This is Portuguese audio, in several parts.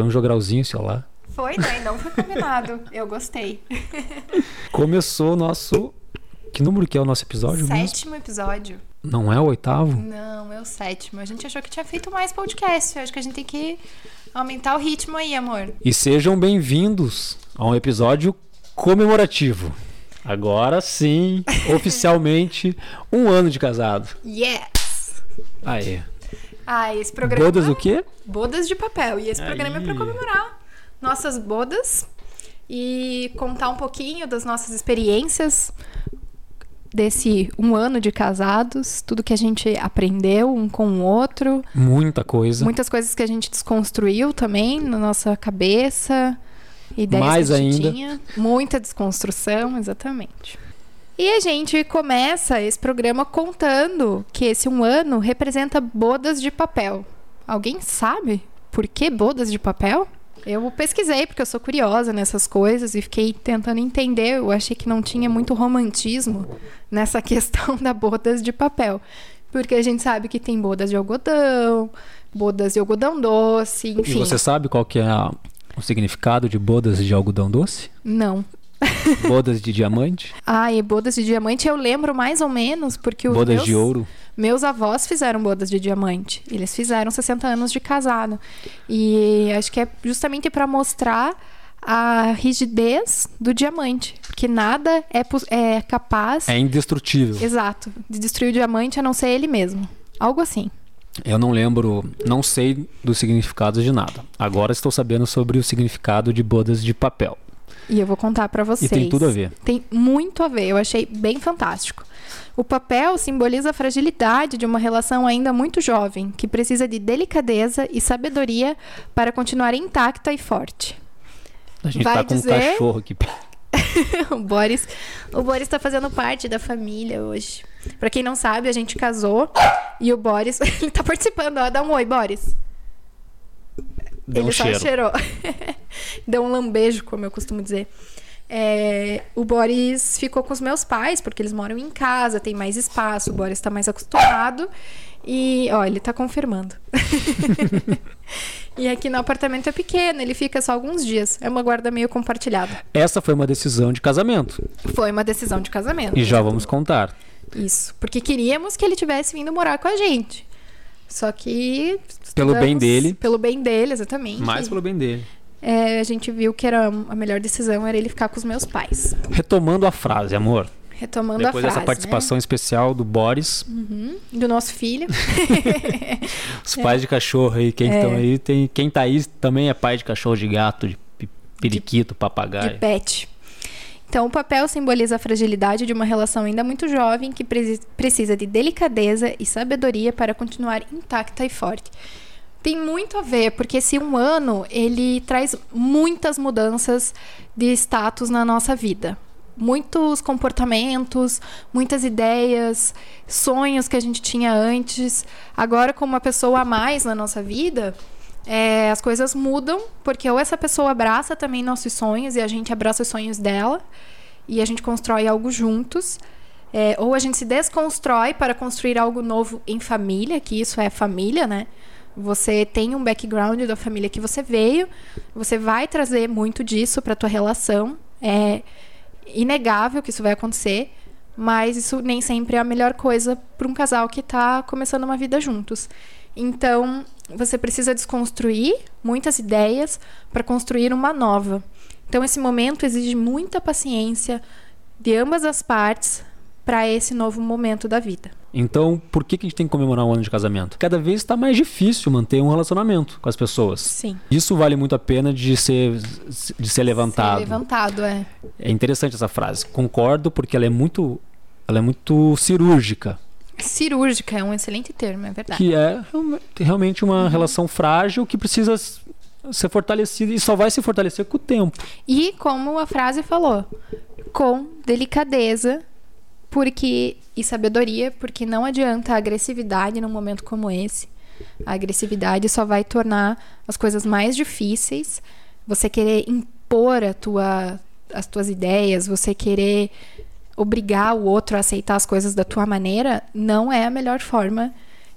foi um jogralzinho, sei lá. Foi, né? Não foi combinado. Eu gostei. Começou o nosso. Que número que é o nosso episódio mesmo? Sétimo episódio. Não é o oitavo? Não, é o sétimo. A gente achou que tinha feito mais podcast. Eu acho que a gente tem que aumentar o ritmo aí, amor. E sejam bem-vindos a um episódio comemorativo. Agora sim, oficialmente, um ano de casado. Yes! Aê. Ah, esse programa. Bodas o quê? Bodas de papel. E esse programa é Aí. pra comemorar nossas bodas e contar um pouquinho das nossas experiências desse um ano de casados, tudo que a gente aprendeu um com o outro, Muita coisa. muitas coisas que a gente desconstruiu também na nossa cabeça, ideias Mais que a gente ainda. tinha, muita desconstrução, exatamente. E a gente começa esse programa contando que esse um ano representa bodas de papel. Alguém sabe por que bodas de papel? Eu pesquisei porque eu sou curiosa nessas coisas e fiquei tentando entender. Eu achei que não tinha muito romantismo nessa questão da bodas de papel. Porque a gente sabe que tem bodas de algodão, bodas de algodão doce, E enfim. você sabe qual que é a- o significado de bodas de algodão doce? Não. Bodas de diamante? Ah, e bodas de diamante eu lembro mais ou menos porque os bodas meus, de ouro? meus avós fizeram bodas de diamante. Eles fizeram 60 anos de casado. E acho que é justamente para mostrar a rigidez do diamante, porque nada é, é capaz, É indestrutível. exato, de destruir o diamante a não ser ele mesmo. Algo assim. Eu não lembro, não sei dos significados de nada. Agora estou sabendo sobre o significado de bodas de papel. E eu vou contar para vocês. E tem tudo a ver. Tem muito a ver, eu achei bem fantástico. O papel simboliza a fragilidade de uma relação ainda muito jovem, que precisa de delicadeza e sabedoria para continuar intacta e forte. A gente Vai tá com dizer- um cachorro aqui. o Boris, o Boris tá fazendo parte da família hoje. Pra quem não sabe, a gente casou e o Boris, ele tá participando, ó, dá um oi, Boris. Deu ele um só cheiro. cheirou. Deu um lambejo, como eu costumo dizer. É, o Boris ficou com os meus pais, porque eles moram em casa, tem mais espaço, o Boris tá mais acostumado. E, ó, ele tá confirmando. e aqui no apartamento é pequeno, ele fica só alguns dias. É uma guarda meio compartilhada. Essa foi uma decisão de casamento. Foi uma decisão de casamento. E já vamos contar. Isso. Porque queríamos que ele tivesse vindo morar com a gente. Só que. Pelo bem dele. Pelo bem dele, exatamente. Mais pelo bem dele. É, a gente viu que era a melhor decisão era ele ficar com os meus pais. Retomando a frase, amor. Retomando Depois a frase. dessa participação especial do Boris, né? Uhum. Do nosso filho. os pais de cachorro aí, É. quem estão aí, tem, quem tá aí também é pai de cachorro, de gato, de periquito, de papagaio. pet. Então, o papel simboliza a fragilidade de uma relação ainda muito jovem que precisa de delicadeza e sabedoria para continuar intacta e forte. Tem muito a ver, porque esse um ano ele traz muitas mudanças de status na nossa vida. Muitos comportamentos, muitas ideias, sonhos que a gente tinha antes. Agora, como uma pessoa a mais na nossa vida, é, as coisas mudam, porque ou essa pessoa abraça também nossos sonhos e a gente abraça os sonhos dela e a gente constrói algo juntos. É, ou a gente se desconstrói para construir algo novo em família, que isso é família, né? Você tem um background da família que você veio, você vai trazer muito disso para tua relação. É inegável que isso vai acontecer, mas isso nem sempre é a melhor coisa para um casal que está começando uma vida juntos. Então, você precisa desconstruir muitas ideias para construir uma nova. Então, esse momento exige muita paciência de ambas as partes para esse novo momento da vida. Então, por que, que a gente tem que comemorar um ano de casamento? Cada vez está mais difícil manter um relacionamento com as pessoas. Sim. Isso vale muito a pena de ser, de ser levantado. Ser levantado, é. É interessante essa frase. Concordo porque ela é muito, ela é muito cirúrgica, Cirúrgica é um excelente termo, é verdade. que é realme- realmente uma relação frágil que precisa ser fortalecida e só vai se fortalecer com o tempo. E como a frase falou, com delicadeza, porque e sabedoria, porque não adianta a agressividade num momento como esse. A agressividade só vai tornar as coisas mais difíceis. Você querer impor a tua, as tuas ideias, você querer obrigar o outro a aceitar as coisas da tua maneira, não é a melhor forma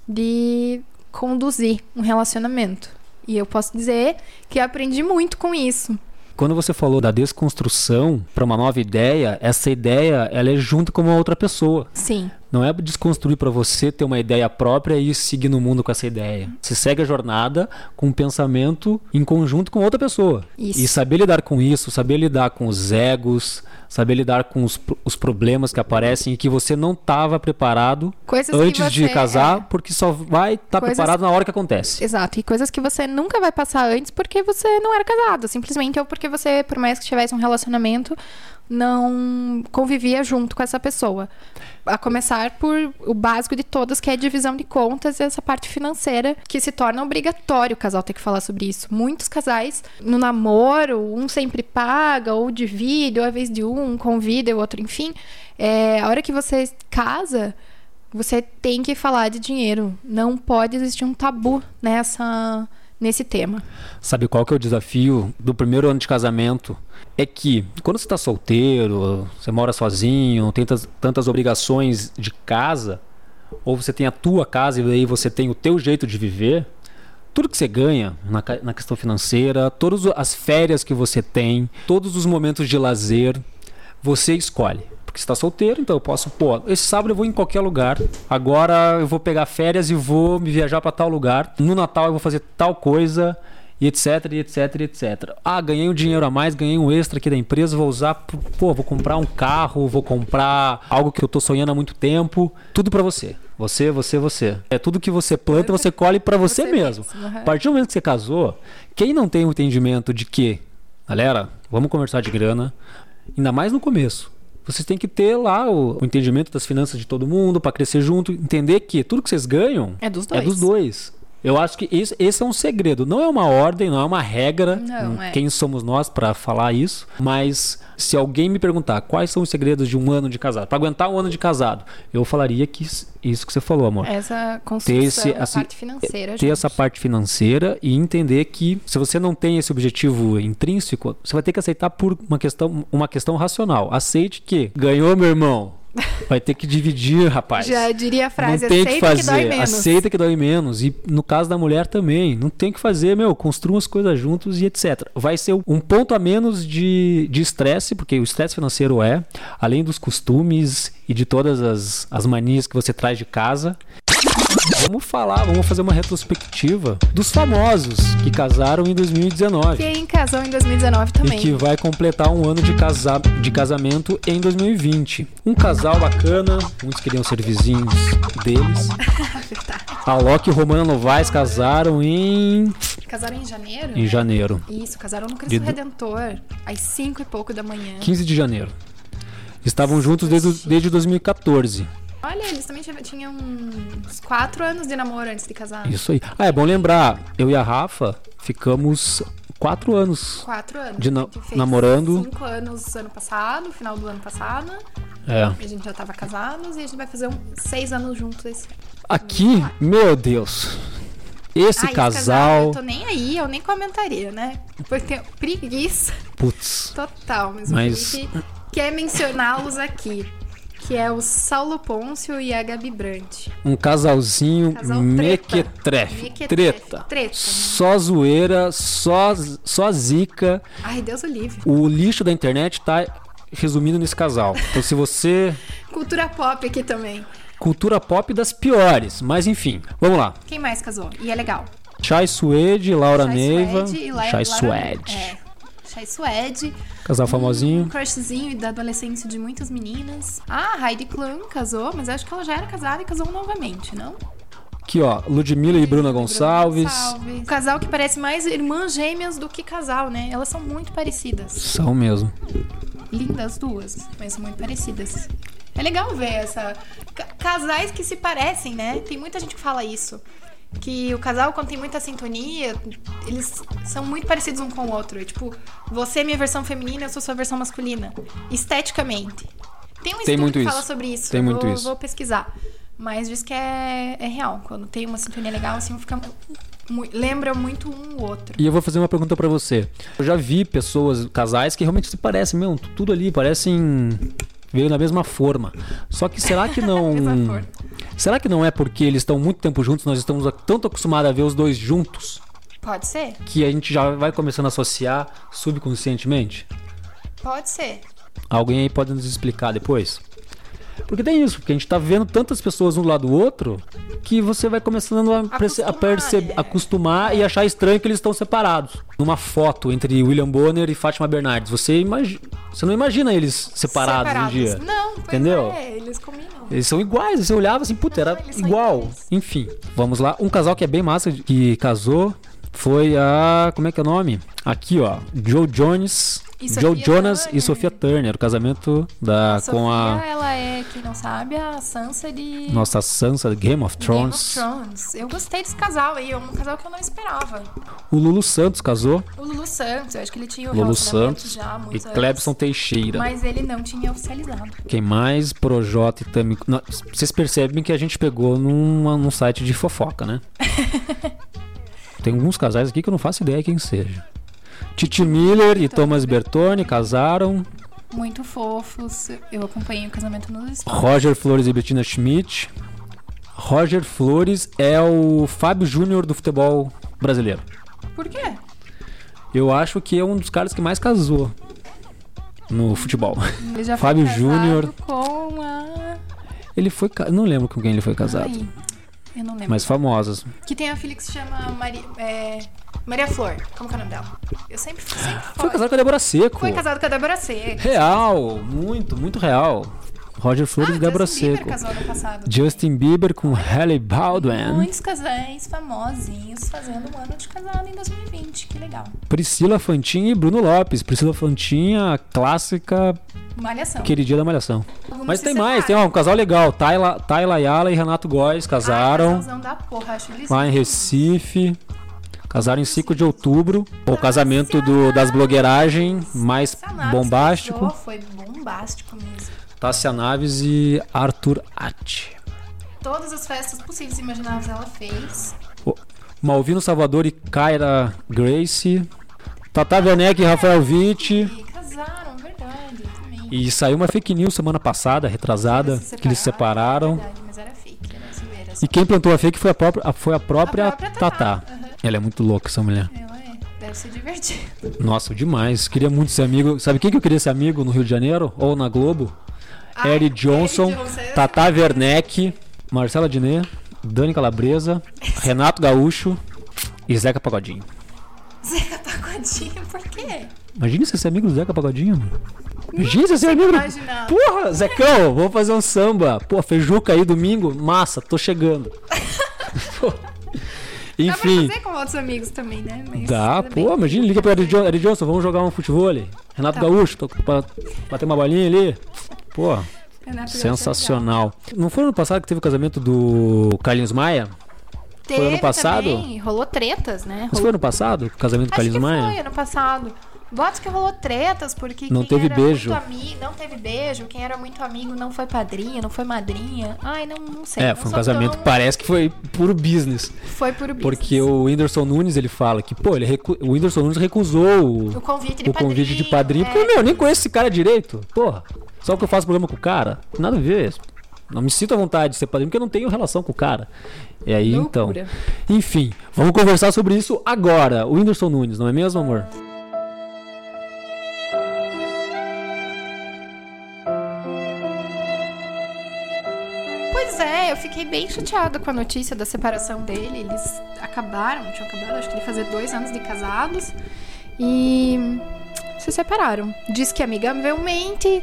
de conduzir um relacionamento. E eu posso dizer que aprendi muito com isso. Quando você falou da desconstrução para uma nova ideia, essa ideia ela é junto com uma outra pessoa. Sim. Não é desconstruir para você ter uma ideia própria e seguir no mundo com essa ideia. Você segue a jornada com um pensamento em conjunto com outra pessoa. Isso. E saber lidar com isso, saber lidar com os egos, saber lidar com os, os problemas que aparecem e que você não estava preparado Coisas antes de você- casar, é. porque só vai estar Coisas- preparado na hora que acontece. Exato, e coisas que você nunca vai passar antes porque você não era casado, simplesmente ou porque você, por mais que tivesse um relacionamento, não convivia junto com essa pessoa. A começar por o básico de todas, que é a divisão de contas e essa parte financeira, que se torna obrigatório o casal ter que falar sobre isso. Muitos casais, no namoro, um sempre paga, ou divide, ou a vez de um, um convida o outro, enfim. É, a hora que você casa, você tem que falar de dinheiro. Não pode existir um tabu nessa, nesse tema. Sabe qual que é o desafio do primeiro ano de casamento? É que quando você está solteiro, você mora sozinho, tem tantas, obrigações de casa, ou você tem a tua casa e aí você tem o teu jeito de viver, tudo que você ganha na, na questão financeira, todas as férias que você tem, todos os momentos de lazer, você escolhe. Porque você está solteiro, então eu posso, pô, esse sábado eu vou em qualquer lugar. Agora eu vou pegar férias e vou me viajar para tal lugar. No Natal eu vou fazer tal coisa, e etc, e etc, e etc. Ah, ganhei um dinheiro a mais, ganhei um extra aqui da empresa, vou usar, pô, vou comprar um carro, vou comprar algo que eu tô sonhando há muito tempo. Tudo para você. Você, você, você. É tudo que você planta, você colhe para você, Você mesmo. mesmo, aham. A partir do momento que você casou, quem não tem o entendimento de que, galera, vamos conversar de grana, ainda mais no começo. Vocês têm que ter lá o, o entendimento das finanças de todo mundo para crescer junto, entender que tudo que vocês ganham É dos é dois. dos dois. Eu acho que esse, esse é um segredo. Não é uma ordem, não é uma regra. Não, é. Quem somos nós para falar isso? Mas se alguém me perguntar quais são os segredos de um ano de casado, para aguentar um ano de casado, eu falaria que isso- que você falou, amor Essa ter, construção esse, da assim, parte financeira. ter gente. essa parte financeira e entender que se você não tem esse objetivo intrínseco, você vai ter que aceitar por uma questão, uma questão racional. Aceite que ganhou, meu irmão. Vai ter que dividir, rapaz. Já diria a frase, não tem aceita que fazer, dói menos. aceita que dói menos. E no caso da mulher também, não tem que fazer, meu, construam as coisas juntos e etc. Vai ser um ponto a menos de de estresse, porque o estresse financeiro é, além dos costumes e de todas as, as manias que você traz de casa. Vamos falar, vamos fazer uma retrospectiva dos famosos que casaram em 2019. Quem casou em 2019 também. E que vai completar um ano de, casa... de casamento em 2020. Um casal bacana, muitos queriam ser vizinhos deles. A Loki e Romana Novaes casaram em, Casaram em janeiro? em janeiro. Isso, casaram no Cristo De Redentor, às 5 e pouco da manhã. 15 de janeiro. Estavam juntos desde, desde 2014. Olha, eles também tinham uns 4 anos de namoro antes de casar. Isso aí. Ah, é bom lembrar, eu e a Rafa ficamos quatro anos. 4 anos. De na- fez namorando. 5 anos ano passado, final do ano passado. É. A gente já tava casados e a gente vai fazer um 6 anos juntos esse ano. Aqui, meu Deus. Esse Ah, esse casal. Eu tô nem aí, eu nem comentaria, né? Porque tenho preguiça Putz. total, mas, Mas- quer mencioná-los aqui. Que é o Saulo Pôncio e a Gabi Brandt. Um casalzinho Casal mequetrefe. Mequetrefe. Treta. Treta, né? Só zoeira, só, só zica. Ai, Deus o livre. O lixo da internet tá resumindo nesse casal. Então, se você. Cultura pop aqui também. Cultura pop das piores. Mas enfim, vamos lá. Quem mais casou? E é legal. Chai Suede, Laura Chai Neiva. Suede e La- Chai Lara- Suede. É. Chai Suede. Casal Um famosinho. crushzinho da adolescência de muitas meninas. Ah, a Heidi Klum casou, mas acho que ela já era casada e casou novamente, não? Aqui, ó. Ludmilla e Bruna Gonçalves. Um casal que parece mais irmãs gêmeas do que casal, né? Elas são muito parecidas. São mesmo. Lindas duas, mas muito parecidas. É legal ver essa. ca- Casais que se parecem, né? Tem muita gente que fala isso. Que o casal, quando tem muita sintonia, eles são muito parecidos um com o outro. É tipo, você é minha versão feminina, eu sou sua versão masculina. Esteticamente. Tem um estudo muito que isso. fala sobre isso. Tem eu muito vou, isso. vou pesquisar. Mas diz que é, é real. Quando tem uma sintonia legal, assim, fica. lembra muito um o outro. E eu vou fazer uma pergunta pra você. Eu já vi pessoas, casais, que realmente se parecem, meu, tudo ali, parecem. Veio na mesma forma. Só que será que não. Será que não é porque eles estão muito tempo juntos, nós estamos tanto acostumados a ver os dois juntos? Pode ser? Que a gente já vai começando a associar subconscientemente? Pode ser. Alguém aí pode nos explicar depois? Porque tem isso, porque a gente tá vendo tantas pessoas um do lado do outro que você vai começando a, perce- a Acostumar, perceber, né? acostumar e achar estranho que eles estão separados. Numa foto entre William Bonner e Fátima Bernardes, você, imagi- você não imagina eles separados, um dia. Não, Entendeu? é, eles combinam. Eles são iguais, você olhava assim, puta, era Não, são igual. iguais. Enfim, vamos lá. Um casal que é bem massa, que casou, foi a. Como é que é o nome? Aqui, ó. Joe Jones. E Joe Sophia Jonas e Turner. Sofia Turner. O casamento da, A com a ela é, quem não sabe, a Sansa de nossa Sansa de Game of Game Thrones. of Thrones. Eu gostei desse casal aí, é um casal que eu não esperava. O Lulu Santos casou. O Lulu Santos, eu acho que ele tinha o Lulu Santos já e anos, Clebson Teixeira. Mas ele não tinha oficializado. Quem mais? Projota e Tami. Não, Vocês percebem que a gente pegou numa, num site de fofoca, né? Tem alguns casais aqui que eu não faço ideia quem seja. Titi Miller e Thomas Bertoni casaram. Muito fofos. Eu acompanhei o casamento nos stories. Roger Flores e Bettina Schmidt. Roger Flores é o Fábio Júnior do futebol brasileiro. Por quê? Eu acho que é um dos caras que mais casou no futebol. Ele já Fábio foi Júnior. com a... Ele foi. Não lembro com quem ele foi casado. Ai, eu não lembro. Mas famosas. Que tem a filha que se chama Mari... é, Maria Flor. Como que é o nome dela? Eu sempre, sempre Foi casado com a Débora Seco. Foi casado com a Débora Seco. Real, muito, muito real. Roger Flores Ah, e Débora Seco. Justin Bieber com Halle Baldwin. Muitos casais famosinhos fazendo um ano de casado em 2020. Que legal. Priscila Fantin e Bruno Lopes. Priscila Fantin, a clássica Malhação. queridinha da Malhação. Algumas Mas se tem mais, tem ó, um casal legal. Tayla, Tayla Ayala e Renato Góes casaram casalzão da porra, acho eles lá em. Recife. Casaram em 5 de outubro. O casamento do, das blogueiragens mais bombástico. Foi bombástico mesmo. Tássia Naves e Arthur Atti. Todas as festas possíveis e imagináveis ela fez. Malvino Salvador e Kyra Grace. Tata Werneck e Rafael Witt. E casaram, verdade. Também. E saiu uma fake news semana passada, retrasada, que eles se separaram. Verdade, mas era fake, era zoeira. E quem plantou a fake foi a própria, foi a própria, A própria Tatá. Tatá. Ela é muito louca, essa mulher. Ela é, deve ser divertido. Nossa, demais. Queria muito ser amigo. Sabe quem que eu queria ser amigo no Rio de Janeiro? Ou na Globo? Ah, Eric Johnson, Johnson, eu Tata Werneck, Marcela Diné, Dani Calabresa, Renato Gaúcho e Zeca Pagodinho. Zeca Pagodinho, por quê? Imagina você ser amigo do Zeca Pagodinho. Imagina você ser amigo do... Porra, Zecão, vamos fazer um samba. Pô, feijuca aí domingo, massa, tô chegando. Pô. Dá Enfim, pra fazer com outros amigos também, né? Mas dá, tudo bem. pô, imagina, liga pro Eric Johnson, Eric Johnson, vamos jogar um futebol. Renato Tá. Gaúcho, tô pra bater uma bolinha ali. Pô, Renato Gaúcho é sensacional. Não foi ano passado que teve o casamento do Carlinhos Maia? Teve Foi ano passado? Também, rolou tretas, né? Mas Rolou... foi ano passado, o casamento do Carlinhos Maia? foi ano passado. Boatos que rolou tretas, porque Não quem teve era beijo. muito amigo, não teve beijo, quem era muito amigo não foi padrinha, não foi madrinha. Ai, não, não sei. É, não foi um casamento tão- que parece que foi puro business. Foi por business. Porque o Whindersson Nunes, ele fala que, pô, ele recu... o Whindersson Nunes recusou o, O convite de o convite de padrinho. é. Porque, meu, eu nem conheço esse cara direito. Porra, só porque eu faço programa com o cara. Nada a ver. Não me sinto à vontade de ser padrinho porque eu não tenho relação com o cara. E aí, Loucura. então. Enfim, vamos conversar sobre isso agora. O Whindersson Nunes, não é mesmo, amor? Eu fiquei bem chateada com a notícia da separação dele. Eles acabaram, tinham acabado, acho que ele fazia dois anos de casados. E se separaram. Diz que amigavelmente,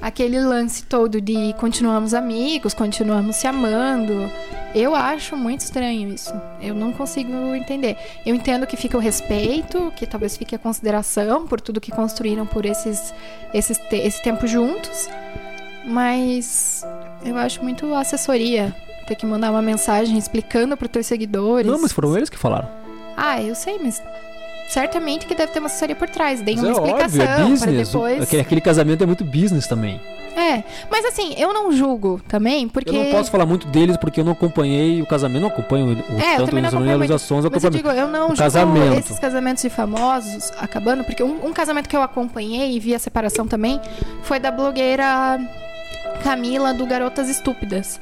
aquele lance todo de continuamos amigos, continuamos se amando. Eu acho muito estranho isso. Eu não consigo entender. Eu entendo que fica o respeito, que talvez fique a consideração por tudo que construíram por esses, esses esse tempo juntos. Mas eu acho muito assessoria ter que mandar uma mensagem explicando para os teus seguidores. Não, mas foram eles que falaram. Ah, eu sei, mas certamente que deve ter uma assessoria por trás. Deem Mas uma é óbvio, explicação é para business. depois. Aquele, aquele casamento é muito business também. É, mas assim, eu não julgo também, porque Eu não posso falar muito deles porque eu não acompanhei o casamento, não acompanho o, É, tanto acompanho as ações, eu Mas eu acompanho. digo, eu não julgo casamento. esses casamentos de famosos acabando, porque um, um casamento que eu acompanhei e vi a separação também foi da blogueira Camila do Garotas Estúpidas.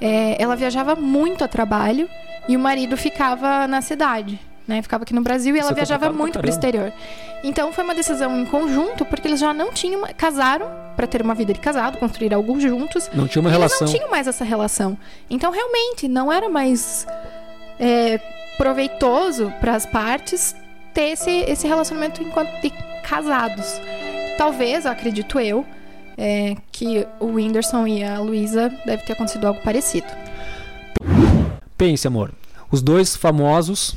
É, ela viajava muito a trabalho e o marido ficava na cidade. né? Ficava aqui no Brasil e ela Isso é viajava muito pro caramba. exterior. Então foi uma decisão em conjunto, porque eles já não tinham, casaram para ter uma vida de casado, construir algo juntos. Não tinha uma E relação. Eles não tinham mais essa relação. Então, realmente, não era mais é, proveitoso para as partes ter esse, esse relacionamento enquanto de casados. Talvez, acredito eu, é, que o Whindersson e a Luísa deve ter acontecido algo parecido. Pense, amor. Os dois famosos,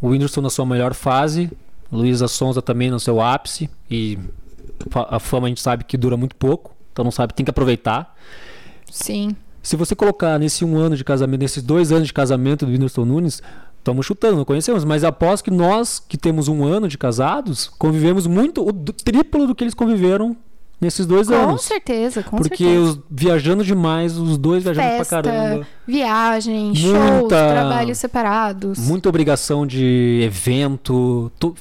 o Whindersson na sua melhor fase, Luísa Sonza também no seu ápice, e a fama a gente sabe que dura muito pouco, então não sabe, tem que aproveitar. Sim. Se você colocar nesse um ano de casamento, nesses dois anos de casamento do Whindersson Nunes, estamos chutando, não conhecemos, mas aposto que nós que temos um ano de casados, convivemos muito, o triplo do que eles conviveram nesses dois Com anos. certeza, com Porque certeza. os, viajando demais, os dois viajando Festa, pra caramba. viagem, shows, Muita- trabalhos separados. Muita obrigação de evento. to-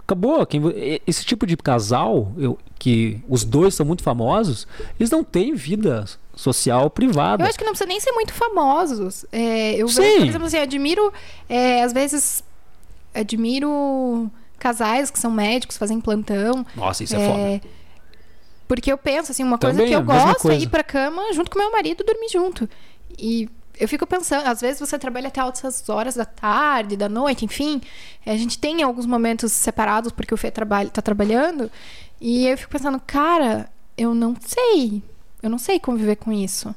Acabou. Quem, esse tipo de casal, eu, que os dois são muito famosos, eles não têm vida social privada. Eu acho que não precisa nem ser muito famosos. É, eu Sim. vejo, por exemplo, assim, admiro, é, às vezes, admiro casais que são médicos, fazem plantão. Nossa, isso é, é, foda. Porque eu penso, assim, uma coisa Também, que eu gosto é coisa. ir pra cama junto com meu marido dormir junto. E eu fico pensando, às vezes você trabalha até altas horas da tarde, da noite, enfim. A gente tem alguns momentos separados porque o Fê trabalha, tá trabalhando. E eu fico pensando, cara, eu não sei. Eu não sei conviver com isso.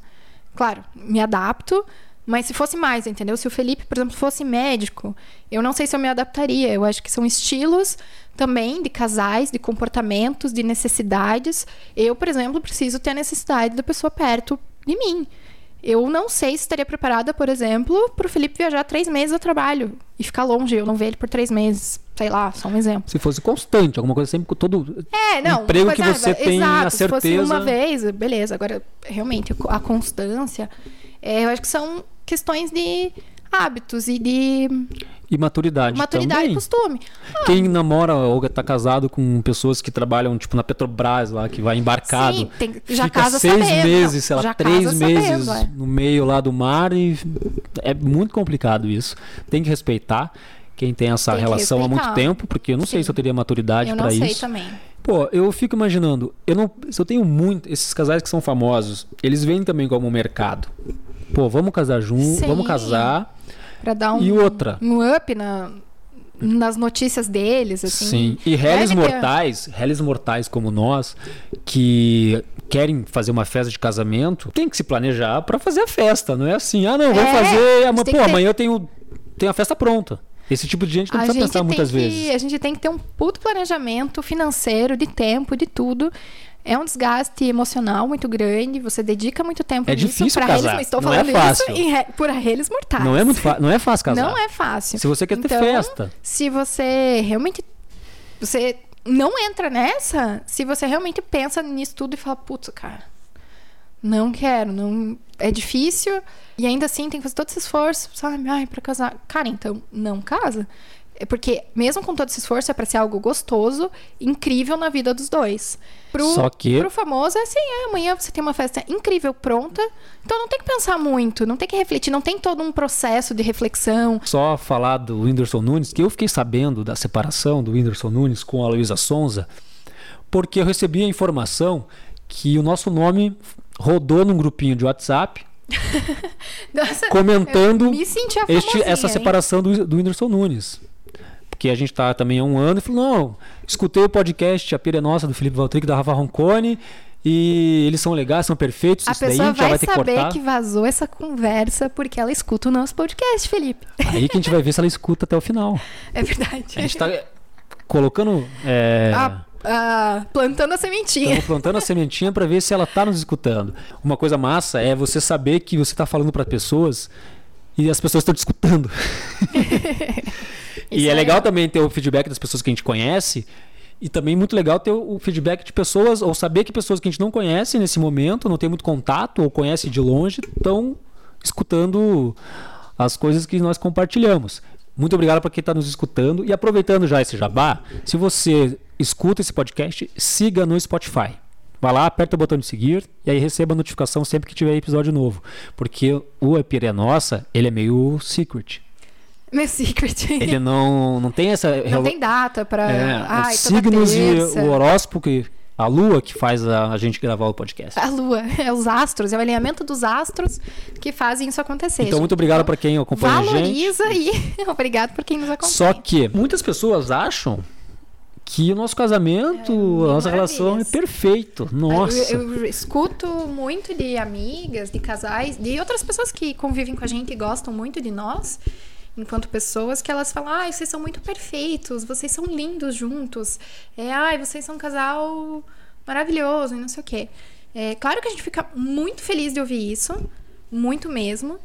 Claro, me adapto, mas se fosse mais, entendeu? Se o Felipe, por exemplo, fosse médico, eu não sei se eu me adaptaria. Eu acho que são estilos também de casais, de comportamentos, de necessidades. Eu, por exemplo, preciso ter a necessidade da pessoa perto de mim. Eu não sei se estaria preparada, por exemplo, para o Felipe viajar três meses a trabalho e ficar longe. Eu não ver ele por três meses. Sei lá, só um exemplo. Se fosse constante, alguma coisa sempre com todo. É, não. Emprego que você ah, tem exato, a Se fosse certeza- uma vez, beleza. Agora, realmente, a constância, é, eu acho que são questões de hábitos e de E maturidade. maturidade também. e costume. Quem namora ou tá casado com pessoas que trabalham, tipo, na Petrobras lá, que vai embarcado. Sim, tem- já fica casa seis sabendo, meses, sei lá, três meses sabendo, é. no meio lá do mar e é muito complicado isso. Tem que respeitar quem tem essa Tem relação há muito tempo, porque eu não sei Sim. se eu teria maturidade Eu para não sei isso. também. Pô, eu fico imaginando, eu não, se eu tenho muito, esses casais que são famosos, eles vêm também como um mercado. Pô, vamos casar junto, Sim. vamos casar. Pra dar um, E outra? um up na, nas notícias deles, assim. Sim. E réis Deve ter- mortais, réis mortais como nós, que querem fazer uma festa de casamento, tem que se planejar pra fazer a festa. Não é assim, ah, não, vou É, fazer, ama- pô, ter- amanhã eu tenho, tenho a festa pronta. Esse tipo de gente não A precisa gente, pensar muitas que, vezes. a gente tem que ter um puto planejamento financeiro, de tempo, de tudo. É um desgaste emocional muito grande. Você dedica muito tempo É nisso difícil pra casar, estou não é falando fácil. isso re- por eles mortais. Não é muito não é fácil casar. Não é fácil. Se você quer ter Então, festa. Se você realmente você não entra nessa, se você realmente pensa nisso tudo e fala, putz, cara, não quero, não é difícil e ainda assim tem que fazer todo esse esforço, sabe? Ai, para casar. Cara, então não casa. É porque mesmo com todo esse esforço é para ser algo gostoso, incrível na vida dos dois. Pro, Só que- pro famoso é assim, é, amanhã você tem uma festa incrível pronta, então não tem que pensar muito, não tem que refletir, não tem todo um processo de reflexão, Só falar do Whindersson Nunes, que eu fiquei sabendo da separação do Whindersson Nunes com a Luísa Sonza, porque eu recebi a informação que o nosso nome rodou num grupinho de WhatsApp Nossa, comentando este, essa hein? separação do, do Whindersson Nunes. Porque a gente tá também há um ano e falou: não, escutei o podcast A Pira é Nossa do Felipe Valtric da Rafa Roncone e eles são legais, são perfeitos. A isso daí a pessoa gente já vai vai ter que saber cortar. que vazou essa conversa porque ela escuta o nosso podcast, Felipe. Aí que a gente vai ver se ela escuta até o final. É verdade. A gente tá colocando. É... Ah, plantando a sementinha. Estamos plantando a sementinha para ver se ela tá nos escutando. Uma coisa massa é você saber que você tá falando para pessoas e as pessoas estão te escutando. e Isso é é- legal também ter o feedback das pessoas que a gente conhece. E também muito legal ter o feedback de pessoas, ou saber que pessoas que a gente não conhece nesse momento, não tem muito contato, ou conhece de longe, estão escutando as coisas que nós compartilhamos. Muito obrigado para quem está nos escutando. E aproveitando já esse jabá, se você escuta esse podcast, siga no Spotify. Vai lá, aperta o botão de seguir e aí receba a notificação sempre que tiver episódio novo. Porque o Epira é Nossa, ele é meio secret. Meu secret. Ele não, não tem essa. Não tem data pra. é, Ai, os toda signos terça. e o horóscopo que. A lua que faz a, a gente gravar o podcast. A lua, é os astros, é o alinhamento dos astros que fazem isso acontecer. Então, muito obrigado para quem acompanha a gente. Valoriza e obrigado por quem nos acompanha. Só que muitas pessoas acham que o nosso casamento, mil a nossa relação é perfeito. Nossa. Eu, eu escuto muito de amigas, de casais, de outras pessoas que convivem com a gente e gostam muito de nós, enquanto pessoas, que elas falam: ai, vocês são muito perfeitos, vocês são lindos juntos, é, ai, vocês são um casal maravilhoso e não sei o quê. É, claro que a gente fica muito feliz de ouvir isso, muito mesmo.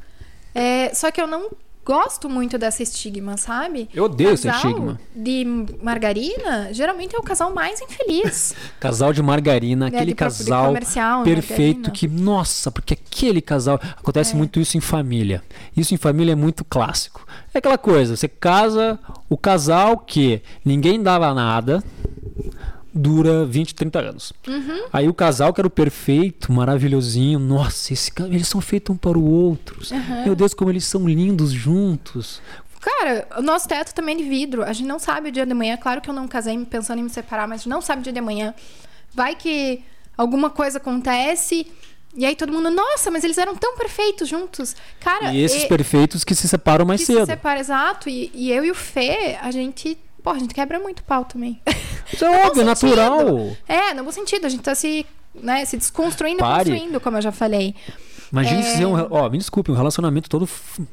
É, só que eu não gosto muito dessa estigma, sabe? Eu odeio esse Casal estigma. De margarina, geralmente é o casal mais infeliz. Casal de margarina, aquele de casal né, perfeito que, nossa, porque aquele casal. Acontece É. muito isso em família. Isso em família é muito clássico. É aquela coisa, você casa o casal que ninguém dava nada, dura 20, 30 anos. Uhum. Aí o casal que era o perfeito, maravilhosinho, nossa, esse, eles são feitos um para o outro. Uhum. Meu Deus, como eles são lindos juntos. Cara, o nosso teto também é de vidro. A gente não sabe o dia de amanhã. Claro que eu não casei pensando em me separar, mas a gente não sabe o dia de amanhã. Vai que alguma coisa acontece e aí todo mundo, nossa, mas eles eram tão perfeitos juntos. Cara, E esses e- perfeitos que se separam mais que se cedo. separa, exato. E, e eu e o Fê, a gente. Pô, a gente quebra muito pau também. Isso é óbvio, é natural. É, no bom sentido. A gente tá se, né, se desconstruindo e Pare. construindo, como eu já falei. Imagina É. se fizer um. Ó, me desculpe, um relacionamento todo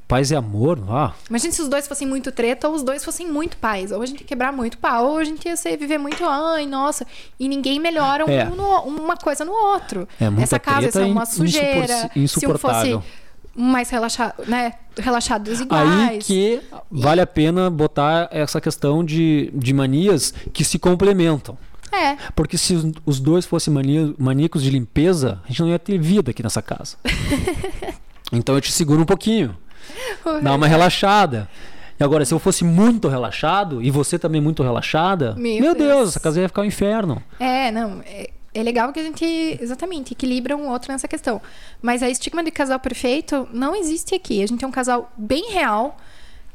paz e amor. Ah, Imagina se os dois fossem muito treta ou os dois fossem muito pais. Ou a gente ia quebrar muito pau, ou a gente ia ser, viver muito, ai, nossa. E ninguém melhora um É. no- uma coisa no outro. É Essa casa treta é uma in- sujeira. insupor- Se um fosse mais relaxado, né? Relaxados Aí iguais. que vale a pena botar essa questão de, de manias que se complementam. É. Porque se os- dois fossem maníacos de limpeza, a gente não ia ter vida aqui nessa casa. então eu te seguro um pouquinho. Dá uma relaxada. E agora, se eu fosse muito relaxado e você também muito relaxada, Meu meu, Deus. Deus. essa casa ia ficar um inferno. É, não. É, é legal que a gente, exatamente, equilibra um outro nessa questão. Mas a estigma de casal perfeito não existe aqui. A gente é um casal bem real.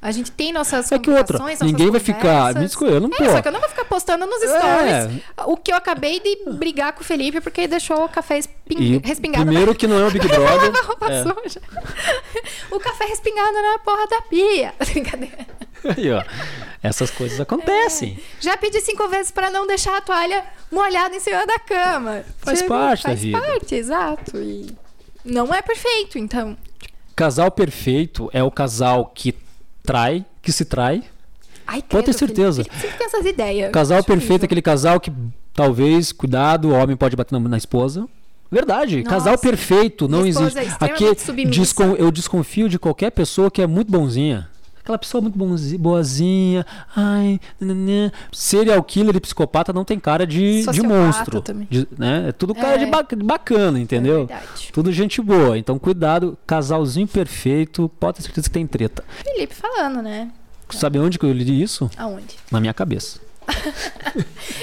A gente tem nossas É que outra, ninguém vai ficar. Me desculpa, eu não É, pô. só que eu não vou ficar postando nos É. stories o que eu acabei de brigar com o Felipe porque deixou o café esping... Respingado primeiro que não é o Big Brother. na é. o café respingado na porra da pia. Brincadeira. Aí, ó. Essas coisas acontecem. Já pedi cinco vezes para não deixar a toalha molhada em cima da cama. Faz parte da faz vida. parte, exato. E não é perfeito, então. Casal perfeito é o casal que trai, que se trai. Ai, Pode ter certeza. Felipe, sempre tem essas ideias. Casal perfeito é aquele casal que talvez, cuidado, o homem pode bater na, na esposa. Verdade, Nossa. casal perfeito não esposa existe. é Aqui descon- eu desconfio de qualquer pessoa que é muito bonzinha. Aquela pessoa muito bonzi- boazinha, ai, nananã. serial killer e psicopata não tem cara de, de monstro, também. de- né? É tudo cara É. de, ba- de bacana, entendeu? É verdade. Tudo gente boa. Então cuidado, casalzinho perfeito, pode ter certeza que tem treta. Felipe falando, né? Sabe onde que eu li isso? Aonde? Na minha cabeça.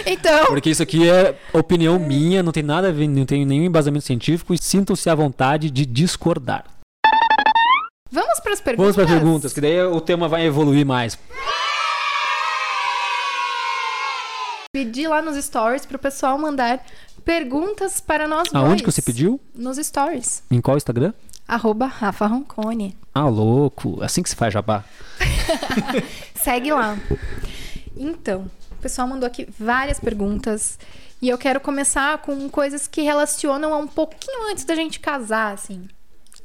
Então, Porque isso aqui é opinião minha, não tem nada a ver, não tem nenhum embasamento científico e sintam-se à vontade de discordar. Vamos para as perguntas. Vamos para perguntas, que daí o tema vai evoluir mais. Pedi lá nos stories pro pessoal mandar perguntas para nós Aonde dois. que você pediu? Nos stories. Em qual Instagram? Arroba Rafa Roncone. Ah, louco. Assim que se faz jabá. Segue lá. Então, o pessoal mandou aqui várias perguntas. E eu quero começar com coisas que relacionam a um pouquinho antes da gente casar, assim.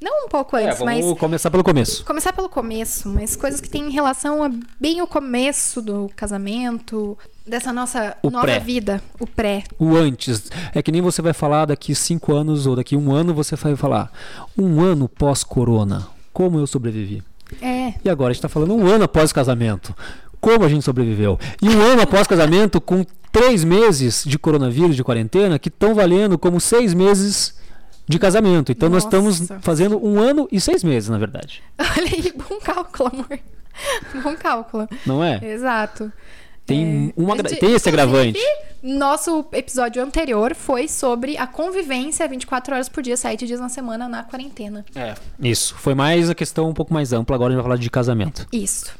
Não um pouco É, antes, vamos mas começar pelo começo. começar pelo começo, mas coisas que têm relação a bem o começo do casamento, dessa nossa O nova pré. vida, o pré. O antes. É que nem você vai falar daqui cinco anos ou daqui um ano, você vai falar um ano pós-corona. Como eu sobrevivi? É, E agora a gente tá falando um ano após o casamento. Como a gente sobreviveu? E um ano após o casamento, com três meses de coronavírus, de quarentena, que estão valendo como seis meses de casamento. Então nós estamos Nossa. fazendo um ano e seis meses, na verdade. olha aí, bom cálculo, amor. Bom cálculo. Não é? Exato. Tem, uma, agra- De- tem esse agravante. Nosso episódio anterior foi sobre a convivência 24 horas por dia, 7 dias na semana na quarentena. É. Isso. Foi mais a questão um pouco mais ampla. Agora a gente vai falar de casamento. Isso.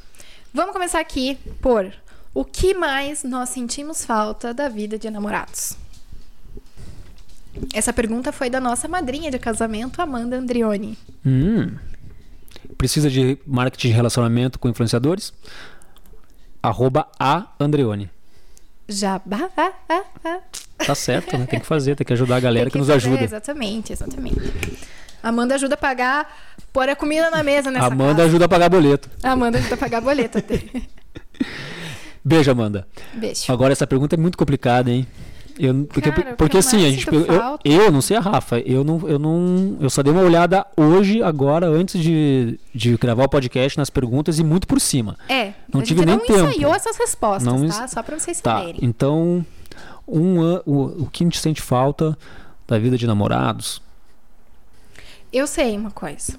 Vamos começar aqui por o que mais nós sentimos falta da vida de namorados? Essa pergunta foi da nossa madrinha de casamento, Amanda Andrioni. Hum. Precisa de marketing de relacionamento com influenciadores? Arroba a. Jabá. Ah. Tá certo, né? Tem que fazer, tem que ajudar a galera Tem que, nos fazer, ajuda. Exatamente, exatamente. Amanda ajuda a pagar, pôr a comida na mesa nessa Amanda casa. ajuda a pagar boleto. Amanda ajuda a pagar boleto. Beijo, Amanda. Beijo. Agora essa pergunta é muito complicada, hein? Eu, porque Cara, porque eu assim, a gente sinto eu, eu não sei a Rafa, eu não eu não eu só dei uma olhada hoje agora antes de, de gravar o podcast nas perguntas e muito por cima. É, Não a tive gente nem não tempo. ensaiou essas respostas, Não tá? Só pra vocês Tá, saberem. então um o, o que a gente sente falta da vida de namorados? Eu sei uma coisa.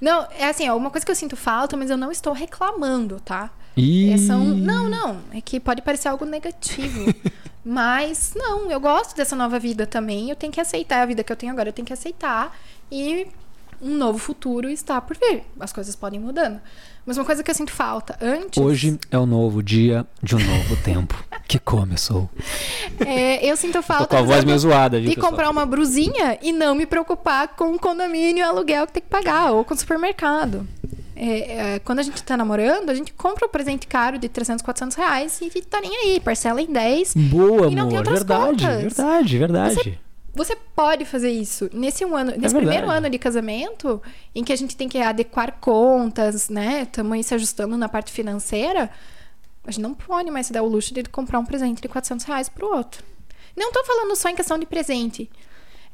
Não, é assim, ó, uma coisa que eu sinto falta, mas eu não estou reclamando, tá? E É, são... Não, não. É que pode parecer algo negativo. mas, não, eu gosto dessa nova vida também. Eu tenho que aceitar a vida que eu tenho agora. Eu tenho que aceitar. E um novo futuro está por vir. As coisas podem mudando. Mas uma coisa que eu sinto falta antes. hoje é o novo dia de um novo tempo que começou. é, eu sinto falta. Tô com a voz meio zoada, viu, de pessoal? comprar uma brusinha e não me preocupar com o condomínio e aluguel que tem que pagar, ou com o supermercado. É, é, quando a gente tá namorando, a gente compra um presente caro de 300, 400 reais e tá nem aí, parcela em 10. Boa, E não tem amor, outras verdade, contas. verdade, verdade. Você pode fazer isso. Nesse, um ano, nesse verdade. primeiro ano de casamento, em que a gente tem que adequar contas, né? Estamos aí se ajustando na parte financeira, a gente não pode mais se dar o luxo de comprar um presente de 400 reais pro outro. Não tô falando só em questão de presente.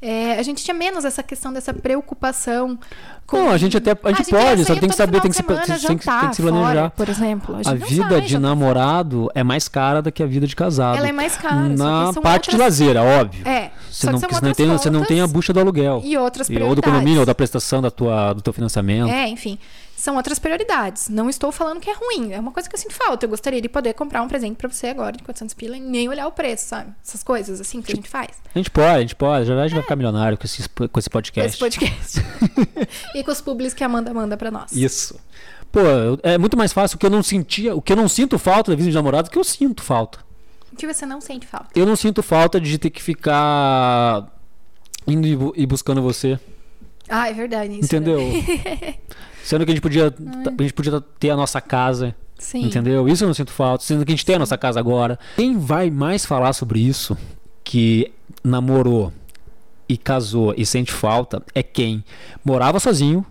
É, a gente tinha menos essa questão dessa preocupação. com- Não, a gente até- a gente ia pode, só tem que saber, tem de que se- semana tem que- tem que jantar se planejar. fora, por exemplo. A, A vida sai de jantar namorado é mais cara do que a vida de casado. Ela é mais cara, Na parte de outras- lazer, é óbvio. É, Você não, você, não tem, você não tem a bucha do aluguel. e outras E- ou do prioridades. condomínio, ou da prestação da tua, do teu financiamento. É, enfim. São outras prioridades. Não estou falando que é ruim. É uma coisa que eu sinto falta. Eu gostaria de poder comprar um presente pra você agora de 400 pila e nem olhar o preço, sabe? Essas coisas assim que a gente faz. A gente pode, a gente pode. Já a gente vai ficar milionário com esse, com esse podcast. Esse podcast. e com os publis que a Amanda manda pra nós. Isso. Pô, é muito mais fácil o que eu não sentia, o que eu não sinto falta da vida de namorado, que eu sinto falta. O que você não sente falta? Eu não sinto falta de ter que ficar indo e buscando você. Ah, é verdade. Isso Entendeu? né? Sendo que a gente podia, a gente podia ter a nossa casa. Sim. Entendeu? Isso eu não sinto falta. Sendo que a gente tem a nossa casa agora. Quem vai mais falar sobre isso, que namorou e casou e sente falta, é quem morava sozinho,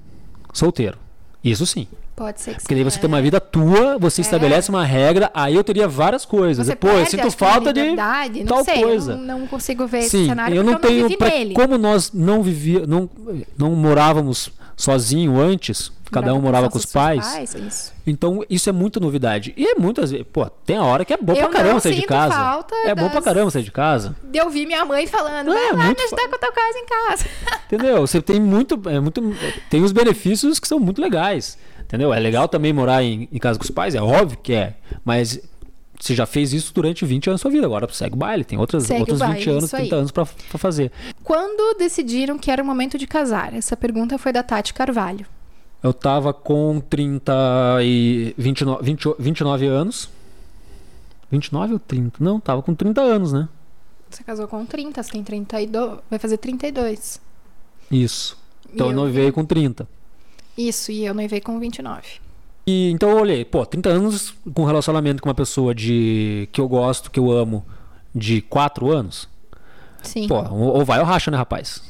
solteiro. Isso sim. Pode ser que Porque daí você é. tem uma vida tua, você estabelece uma regra, aí eu teria várias coisas. Você Pô, eu perde, sinto falta de não tal sei, coisa. Eu não, não consigo ver esse Sim, cenário eu não eu não tenho. pra- nele. como nós não vivia, não, não morávamos sozinho antes, cada um morava com os seus pais, isso. então isso é muita novidade. E é muitas vezes, pô, tem a hora que é bom Eu pra caramba não sair de casa. É bom pra das- caramba sair de casa. De eu ouvir minha mãe falando, É, vai lá muito me ajudar com a tua casa em casa. Entendeu? Você tem muito, é muito. Tem os benefícios que são muito legais. Entendeu? É legal também morar em, em casa com os pais, é óbvio que é. Mas você já fez isso durante 20 anos da sua vida. Agora segue o baile, tem outras, Segue outros 20 baile, anos, isso aí. 30 anos pra, pra fazer. Quando decidiram que era o momento de casar? Essa pergunta foi da Tati Carvalho. Eu tava com 30 e 29, 20 29 anos. 29 ou 30? Não, tava com 30 anos, né? Você casou com 30, você tem 32, vai fazer 32. Isso. Então E eu eu- noivei com 30. Isso, e eu noivei com 29. E então eu olhei, pô, 30 anos com relacionamento com uma pessoa de que eu gosto, que eu amo, de 4 anos. Sim. Pô, ou vai ou racha, né, rapaz?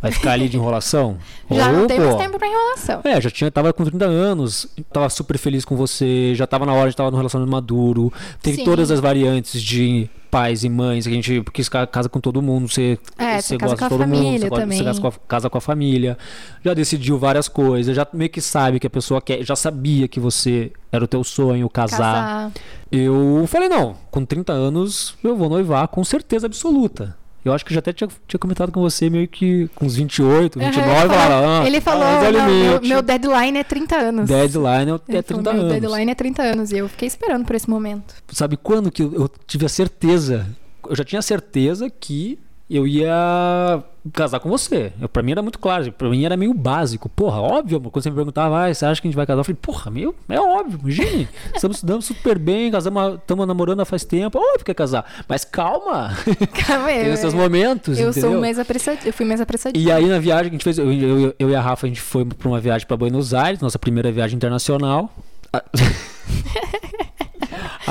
Vai ficar ali de enrolação? já ou, não tem mais tempo pra enrolação. É, já tinha, tava com 30 anos, tava super feliz com você, já tava na hora, já tava no relacionamento maduro. Tem Sim. todas as variantes de pais e mães, que a gente porque casa com todo mundo, você, É, você gosta de todo mundo, você, gosta- também. você casa, com a, casa com a família, já decidiu várias coisas, já meio que sabe que a pessoa quer, já sabia que você era o teu sonho casar. Casar. Eu falei, não, com 30 anos eu vou noivar com certeza absoluta. Eu acho que já até tinha, tinha comentado com você meio que com uns 28, 29, Aham, ele falou, ah, ele falou o "Não, meu, limite." meu deadline é 30 anos. Deadline é Ele é falou, 30 meu anos. deadline é 30 anos. E eu fiquei esperando por esse momento. Sabe quando que eu, eu tive a certeza? Eu já tinha certeza que eu ia casar com você. Eu, pra mim era muito claro, pra mim era meio básico. Porra, óbvio, quando você me perguntava, ah, você acha que a gente vai casar? Eu falei, porra, meu, é óbvio, imagine. Estamos estudando super bem, casamos, estamos namorando há faz tempo, óbvio que é casar. Mas calma, Calma aí. tem os seus momentos, Eu entendeu? sou mais apressada. Eu fui mais apressadinha. E aí na viagem que a gente fez, eu, eu, eu e a Rafa, a gente foi pra uma viagem pra Buenos Aires, nossa primeira viagem internacional.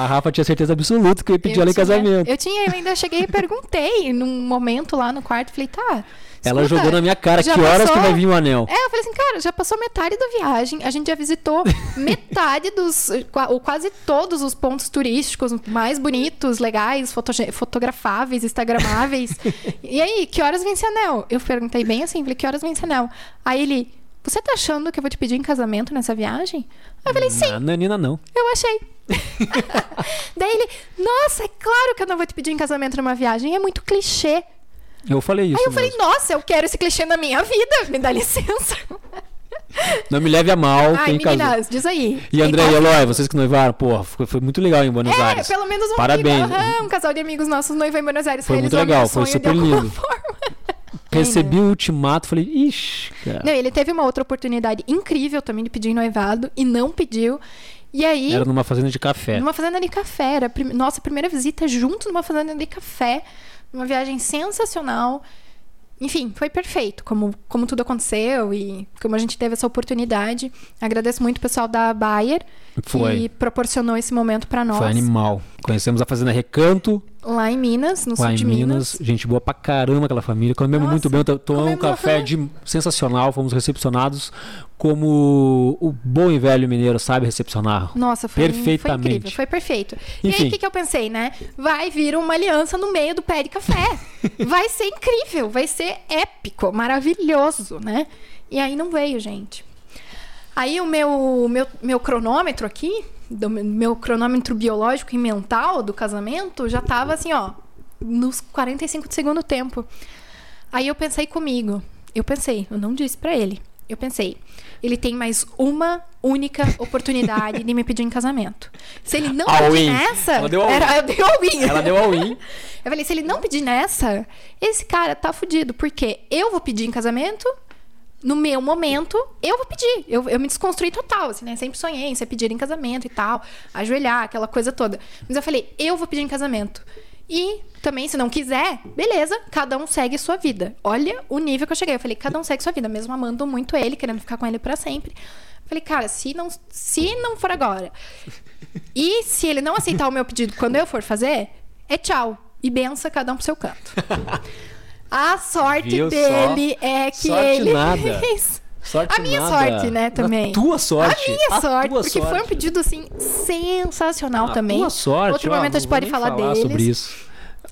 A- Rafa tinha certeza absoluta que eu ia pedir Eu ela em tinha- casamento. Eu tinha, eu ainda cheguei e perguntei num momento lá no quarto. Falei, tá. Ela escuta, jogou na minha cara, que horas que vai vir o anel? É, eu falei assim, cara, já passou metade da viagem, a gente já visitou metade dos, ou quase todos os pontos turísticos mais bonitos, legais, fotoge- fotografáveis, instagramáveis. e aí, que horas vem esse anel? Eu perguntei bem assim, falei, que horas vem esse anel? Aí ele, você tá achando que eu vou te pedir em casamento nessa viagem? Aí eu falei, sim, Não, Nanina não. eu achei. Daí ele, nossa, é claro que eu não vou te pedir em casamento numa viagem, é muito clichê. Eu falei isso. Aí eu falei, mesmo. nossa, eu quero esse clichê na minha vida, me dá licença. Não me leve a mal Ai, quem casou. meninas, diz aí. E André e Eloy, vocês que noivaram, porra, foi, foi muito legal em Buenos É, Aires. pelo menos um Parabéns. amigo, aham, um casal de amigos nossos noivou em Buenos Aires. Foi muito legal, foi super lindo. forma. Recebi o ultimato, falei, ixi, cara. Não, ele teve uma outra oportunidade incrível também de pedir noivado e não pediu. E aí, Era numa fazenda de café. numa fazenda de café, era a prim- nossa primeira visita junto numa fazenda de café, uma viagem sensacional. Enfim, foi perfeito, como, como tudo aconteceu e como a gente teve essa oportunidade. Agradeço muito o pessoal da Bayer Foi. que proporcionou esse momento para nós. Foi animal. Conhecemos a fazenda Recanto, Lá em Minas, no lá sul em de Minas. Minas. Gente boa pra caramba aquela família. Comemos Nossa, muito bem, to- tomamos um café de sensacional. Fomos recepcionados como o bom e velho mineiro sabe recepcionar. Nossa, foi, Perfeitamente. foi incrível, foi perfeito. E Enfim. aí, o que, que eu pensei, né? Vai vir uma aliança no meio do pé de café. vai ser incrível, vai ser épico, maravilhoso, né? E aí não veio, gente. Aí o meu, meu, meu cronômetro aqui, do meu- cronômetro biológico e mental do casamento, já tava assim, ó, nos 45 do segundo tempo. Aí eu pensei comigo, eu pensei, eu não disse pra ele. Eu pensei, ele tem mais uma única oportunidade de me pedir em casamento. Se ele não All pedir in. nessa, Ela deu all in. era, eu dei all in. Ela deu all in. Eu falei, se ele não pedir nessa, esse cara tá fudido. Porque eu vou pedir em casamento, no meu momento, eu vou pedir. Eu, eu me desconstruí total, assim, né? Sempre sonhei em ser pedir em casamento e tal, ajoelhar, aquela coisa toda. Mas eu falei, eu vou pedir em casamento. E também, se não quiser, beleza, cada um segue sua vida. Olha o nível que eu cheguei. Eu falei, cada um segue sua vida, mesmo amando muito ele, querendo ficar com ele pra sempre. Eu falei, cara, se não, se não for agora, e se ele não aceitar o meu pedido quando eu for fazer, é tchau. E bença cada um pro seu canto. A sorte Viu só? dele é que Sorte ele nada. fez. Sorte A minha nada. sorte, né, também. A tua sorte. A minha sorte, tua porque foi um sorte. pedido assim sensacional A também. tua sorte. Outro ó, momento a gente pode nem falar, deles. sobre isso.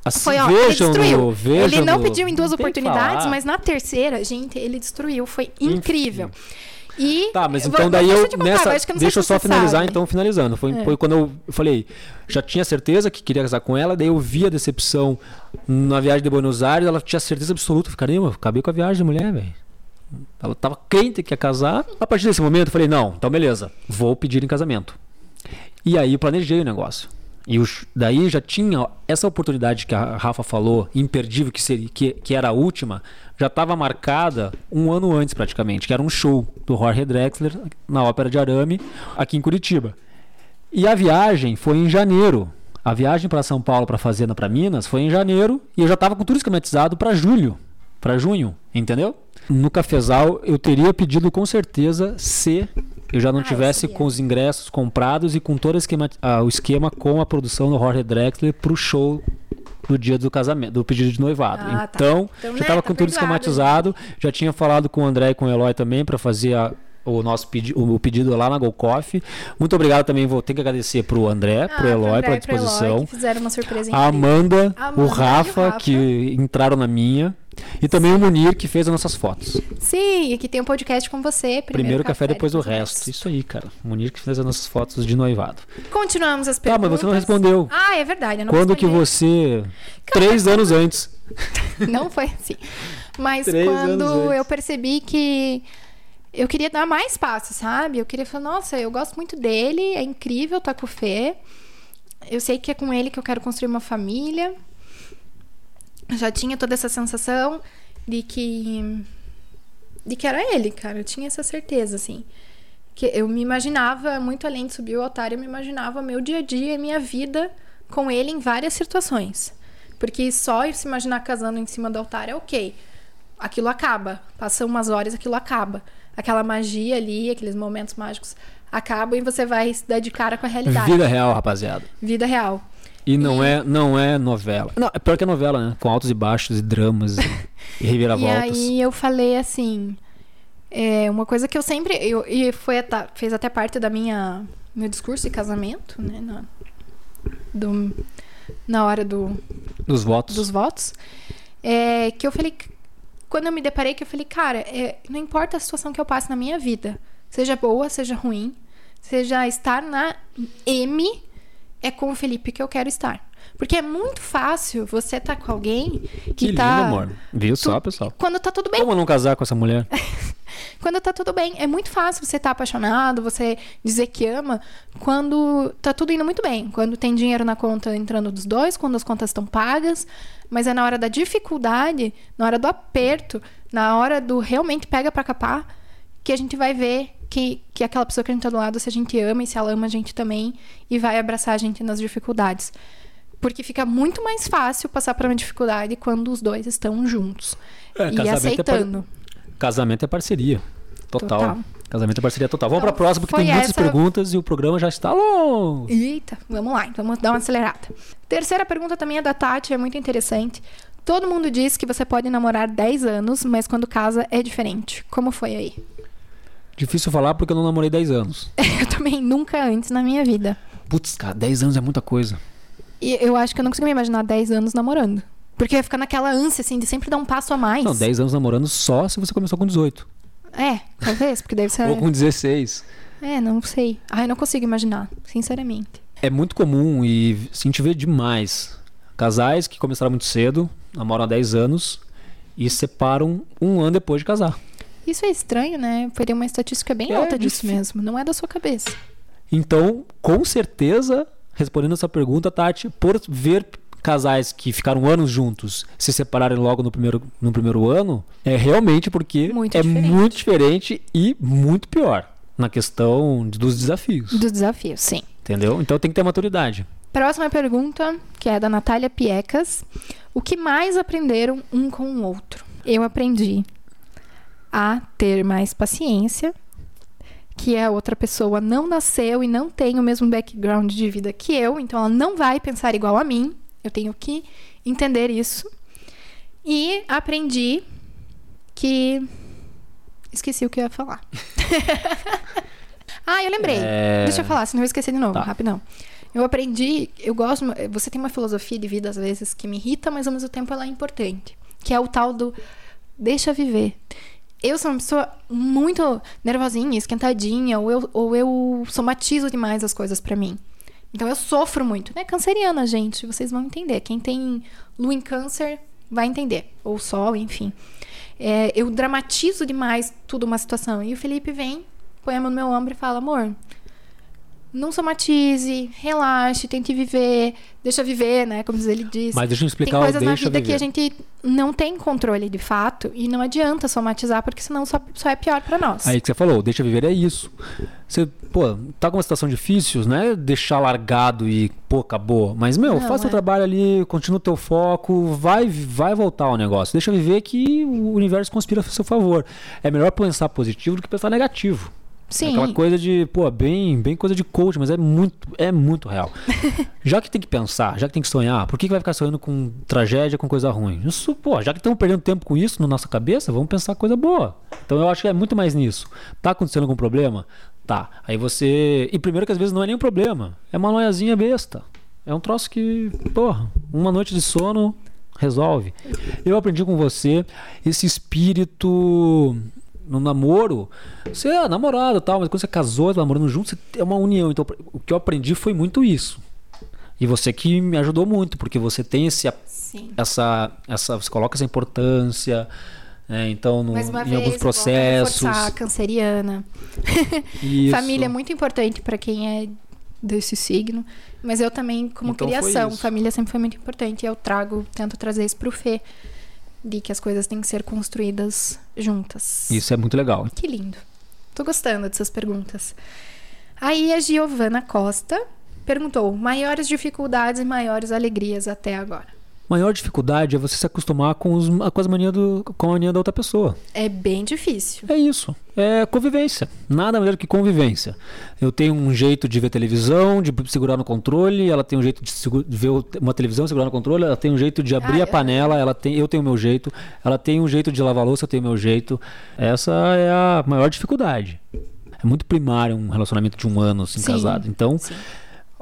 Assim, Foi, ó, ele destruiu. no, ele não pediu em duas oportunidades, falar. mas na terceira, gente, ele destruiu. Foi incrível. E Tá, mas eu então vou- daí eu contar, nessa, eu acho que eu não sei deixa eu só finalizar sabe. então finalizando. Foi, É. foi quando eu falei, já tinha certeza que queria casar com ela, daí eu vi a decepção na viagem de Buenos Aires, ela tinha certeza absoluta, eu falei, caramba, acabei com a viagem da mulher, velho. Ela tava crente que ia casar. A partir desse momento eu falei, não, então beleza, vou pedir em casamento. E aí eu planejei o negócio. E os- daí já tinha essa oportunidade que a Rafa falou, imperdível, que, seria, que, que era a última, já estava marcada um ano antes praticamente, que era um show do Jorge Drexler na Ópera de Arame, aqui em Curitiba. E a viagem foi em janeiro. A viagem para São Paulo, para Fazenda, para Minas, foi em janeiro e eu já estava com tudo esquematizado para julho, para junho, entendeu? No cafezal eu teria pedido com certeza se eu já não Ah, tivesse com os ingressos comprados e com todo o esquema, ah, o esquema com a produção do Jorge Drexler pro show do dia do casamento, do pedido de noivado. Ah, tá. então, Então, já né, estava tá com tudo perdoado, esquematizado, já tinha falado com o André e com o Eloy também para fazer a- o nosso pedi o pedido lá na Golcoff. Muito obrigado também, vou ter que agradecer pro André, Ah, pro Eloy André pela Eloy, disposição. que fizeram uma surpresa A incrível. Amanda, A Amanda o e o Rafa, Rafa. que entraram na minha. E também o Munir, que fez as nossas fotos. Sim, e que tem um podcast com você. Primeiro, Primeiro, café, depois o resto. Isso aí, cara. O Munir que fez as nossas fotos de noivado. Continuamos as Tá, perguntas. mas você não respondeu. Ah, é verdade. Quando que respondi. você. Cara, Três anos antes. Não foi assim. Mas Três quando eu percebi que eu queria dar mais passos, sabe? Eu queria falar, nossa, eu gosto muito dele, é incrível estar com o Fê. Eu sei que é com ele que eu quero construir uma família. Já tinha toda essa sensação de que de que era ele, cara. Eu tinha essa certeza, assim. Que eu me imaginava, muito além de subir o altar, eu me imaginava meu dia a dia, minha vida com ele em várias situações. Porque só se imaginar casando em cima do altar é ok. Aquilo acaba. Passam umas horas, aquilo acaba. Aquela magia ali, aqueles momentos mágicos acabam e você vai se dar de cara com a realidade. Vida real, rapaziada. Vida real. E não, é, não é novela. Não, é pior que é novela, né? Com altos e baixos e dramas e, e E reviravoltas. aí eu falei assim, é uma coisa que eu sempre eu, e foi até- fez até parte da minha meu discurso de casamento, né, na, do, na hora do, Dos votos. dos votos, é que eu falei quando eu me deparei que eu falei, cara, é, não importa a situação que eu passe na minha vida, seja boa, seja ruim, seja estar na M, é com o Felipe que eu quero estar. Porque é muito fácil você estar com alguém que, Que lindo, tá amor. Viu só, pessoal? quando tá tudo bem. Como não casar com essa mulher? Quando tá tudo bem. É muito fácil você estar apaixonado, você dizer que ama, quando tá tudo indo muito bem. Quando tem dinheiro na conta entrando dos dois, quando as contas estão pagas. Mas é na hora da dificuldade, na hora do aperto, na hora do realmente pega pra capar, que a gente vai ver que, que aquela pessoa que a gente tá do lado, se a gente ama e se ela ama a gente também, e vai abraçar a gente nas dificuldades. Porque fica muito mais fácil passar por uma dificuldade quando os dois estão juntos. É, e casamento é aceitando. Casamento é parceria. Total. Total. Casamento é parceria total. Vamos Então, pra próxima, porque foi tem muitas essa- perguntas e o programa já está longo. Eita, vamos lá, vamos dar uma acelerada. Terceira pergunta também é da Tati, é muito interessante. Todo mundo diz que você pode namorar 10 anos, mas quando casa é diferente. Como foi aí? Difícil falar porque eu não namorei 10 anos. Eu também nunca antes na minha vida. Putz, cara, 10 anos é muita coisa. E eu acho que eu não consigo me imaginar 10 anos namorando. Porque ia ficar naquela ânsia, assim, de sempre dar um passo a mais. Não, 10 anos namorando só se você começou com 18. É, talvez, porque deve ser. Ou com 16. É, não sei. Ai, não consigo imaginar, sinceramente. É muito comum e se a gente vê demais. Casais que começaram muito cedo, namoram há 10 anos e se separam um ano depois de casar. Isso é estranho, né? Foi uma estatística bem É, alta disso mesmo. Não é da sua cabeça. Então, com certeza, respondendo essa pergunta, Tati, por ver casais que ficaram anos juntos se separarem logo no primeiro, no primeiro ano, é realmente porque Muito é diferente. muito diferente e muito pior na questão dos desafios. Dos desafios, sim. Entendeu? Então tem que ter maturidade. Próxima pergunta, que é da Natália Piecas. O que mais aprenderam um com o outro? Eu aprendi a ter mais paciência, que a outra pessoa não nasceu e não tem o mesmo background de vida que eu, então ela não vai pensar igual a mim. Eu tenho que entender isso. E aprendi que. Esqueci o que eu ia falar. ah, eu lembrei. É, Deixa eu falar, senão eu vou esquecer de novo, Tá. rapidão. Eu aprendi, eu gosto, você tem uma filosofia de vida às vezes que me irrita, mas ao mesmo tempo ela é importante, que é o tal do deixa viver. Eu sou uma pessoa muito nervosinha, esquentadinha, ou eu, ou eu somatizo demais as coisas pra mim. Então eu sofro muito, né? Canceriana, gente, vocês vão entender. Quem tem lua em câncer vai entender, ou sol, enfim. É, eu dramatizo demais tudo uma situação. E o Felipe vem, põe a mão no meu ombro e fala: amor, não somatize, relaxe, tente viver, deixa viver, né? Como ele diz. Mas deixa eu Tem explicar o coisas na vida que viver. a gente não tem controle de fato e não adianta somatizar, porque senão só, só é pior pra nós. Aí que você falou, deixa viver é isso. Você, pô, tá com uma situação difícil, não é deixar largado e, pô, acabou. Mas, meu, Não, faz seu é. trabalho ali, continua o teu foco, vai, vai voltar o negócio. Deixa viver que o universo conspira a seu favor. É melhor pensar positivo do que pensar negativo. Sim. Aquela coisa de, pô, bem, bem coisa de coach, mas é muito, é muito real. já que tem que pensar, já que tem que sonhar, por que, que vai ficar sonhando com tragédia, com coisa ruim? Isso, pô, já que estamos perdendo tempo com isso na nossa cabeça, vamos pensar coisa boa. Então eu acho que é muito mais nisso. Tá acontecendo algum problema? Tá. Aí você. E primeiro que às vezes não é nenhum problema. É uma noiazinha besta. É um troço que, porra, uma noite de sono resolve. Eu aprendi com você esse espírito no namoro, você é namorado e tal, mas quando você casou, namorando junto, você é uma união. Então, o que eu aprendi foi muito isso. E você que me ajudou muito, porque você tem esse, Sim. essa, essa, você coloca essa importância, né? Então, no, em vez, alguns processos. a canceriana. Família é muito importante pra quem é desse signo. Mas eu também, como Então criação, família sempre foi muito importante. E eu trago, tento trazer isso pro Fê. De que as coisas têm que ser construídas juntas. Isso é muito legal. Que lindo. Tô gostando dessas perguntas. Aí a Giovana Costa perguntou: maiores dificuldades e maiores alegrias até agora. Maior dificuldade é você se acostumar com, os, com as manias do, com a mania da outra pessoa. É bem difícil. É isso. É convivência. Nada melhor que convivência. Eu tenho um jeito de ver televisão, de segurar no controle, ela tem um jeito de, de ver uma televisão, segurar no controle, ela tem um jeito de abrir Ah, a panela, ela tem, eu tenho o meu jeito, ela tem um jeito de lavar a louça, eu tenho o meu jeito. Essa é a maior dificuldade. É muito primário um relacionamento de um ano assim, Sim, casado. Então,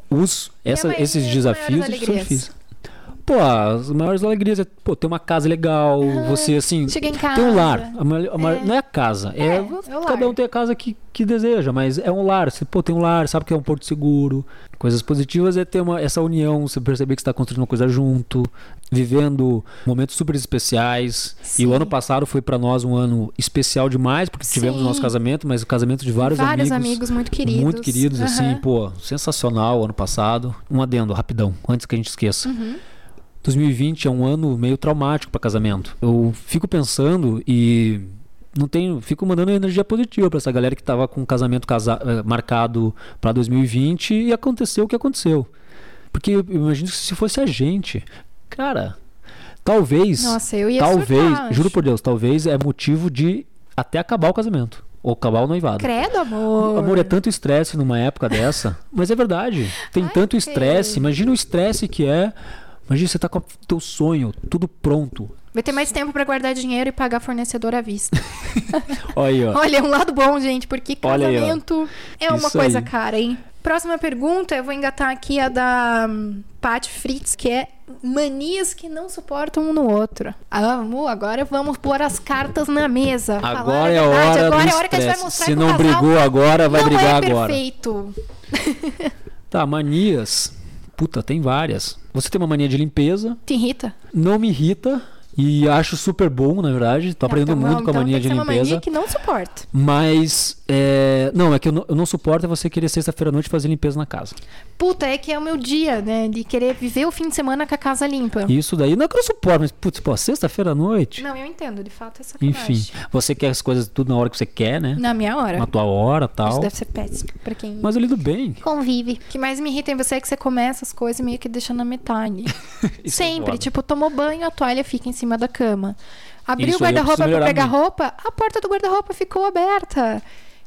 os, essa- esses as desafios são difíceis. Pô, as maiores alegrias é pô, ter uma casa legal, você assim. Chega em Ter um lar. casa. A ma- a ma- É. Não é a casa. É, É, é cada um tem a casa que, que deseja, mas é um lar. Você pô, tem um lar, sabe que é um porto seguro. Coisas positivas é ter uma, essa união, você perceber que está construindo uma coisa junto, vivendo momentos super especiais. E Sim. o ano passado foi para nós um ano especial demais, porque tivemos o nosso Sim. casamento, mas o casamento de vários, Vários amigos. amigos muito queridos. Muito queridos, assim, Aham. pô, sensacional o ano passado. Um adendo, rapidão, antes que a gente esqueça. Uhum. 2020 é um ano meio traumático para casamento. Eu fico pensando e não tenho, fico mandando energia positiva para essa galera que tava com o casamento casa- eh, marcado para 2020 e aconteceu o que aconteceu. Porque eu imagino que se fosse a gente, cara, talvez, Nossa, eu ia talvez, surtar, juro por Deus, talvez é motivo de até acabar o casamento ou acabar o noivado. Credo, amor. Amor, é tanto estresse numa época dessa. Mas é verdade. Tem Ai, tanto estresse. Imagina o estresse que é. Imagina você tá com o teu sonho, tudo pronto. Vai ter mais tempo pra guardar dinheiro e pagar fornecedor à vista. Olha aí, ó. Olha, um lado bom, gente, porque Olha aí, casamento é uma Isso coisa aí. cara, hein? Próxima pergunta, eu vou engatar aqui a da hum, Paty Fritz, que é manias que não suportam um no outro. Ah, amor, agora vamos pôr as cartas na mesa. Falar Agora é a verdade, hora agora do é a hora que a gente vai mostrar Se não brigou agora, vai não brigar é agora. perfeito. Tá, manias. Puta, tem várias. Você tem uma mania de limpeza, Te irrita? não me irrita e acho super bom, na verdade. Tô aprendendo Então, muito com a então mania de que ser uma limpeza. mania que não suporta. Mas, é... não, é que eu não, eu não suporto é você querer sexta-feira à noite fazer limpeza na casa. Puta, é que é o meu dia, né? De querer viver o fim de semana com a casa limpa. Isso daí, não é que eu não suporto, mas, putz, pô, sexta-feira à noite. Não, eu entendo, de fato é sacanagem. Enfim, você quer as coisas tudo na hora que você quer, né? Na minha hora. Na tua hora Isso tal. deve ser péssimo pra quem Mas eu lido bem. convive. O que mais me irrita em você é que você começa as coisas meio que deixa na metade. Isso é Sempre. foda. tipo, tomou banho, a toalha fica em cima da cama. Abriu Isso o guarda-roupa pra pegar muito. roupa, a porta do guarda-roupa ficou aberta.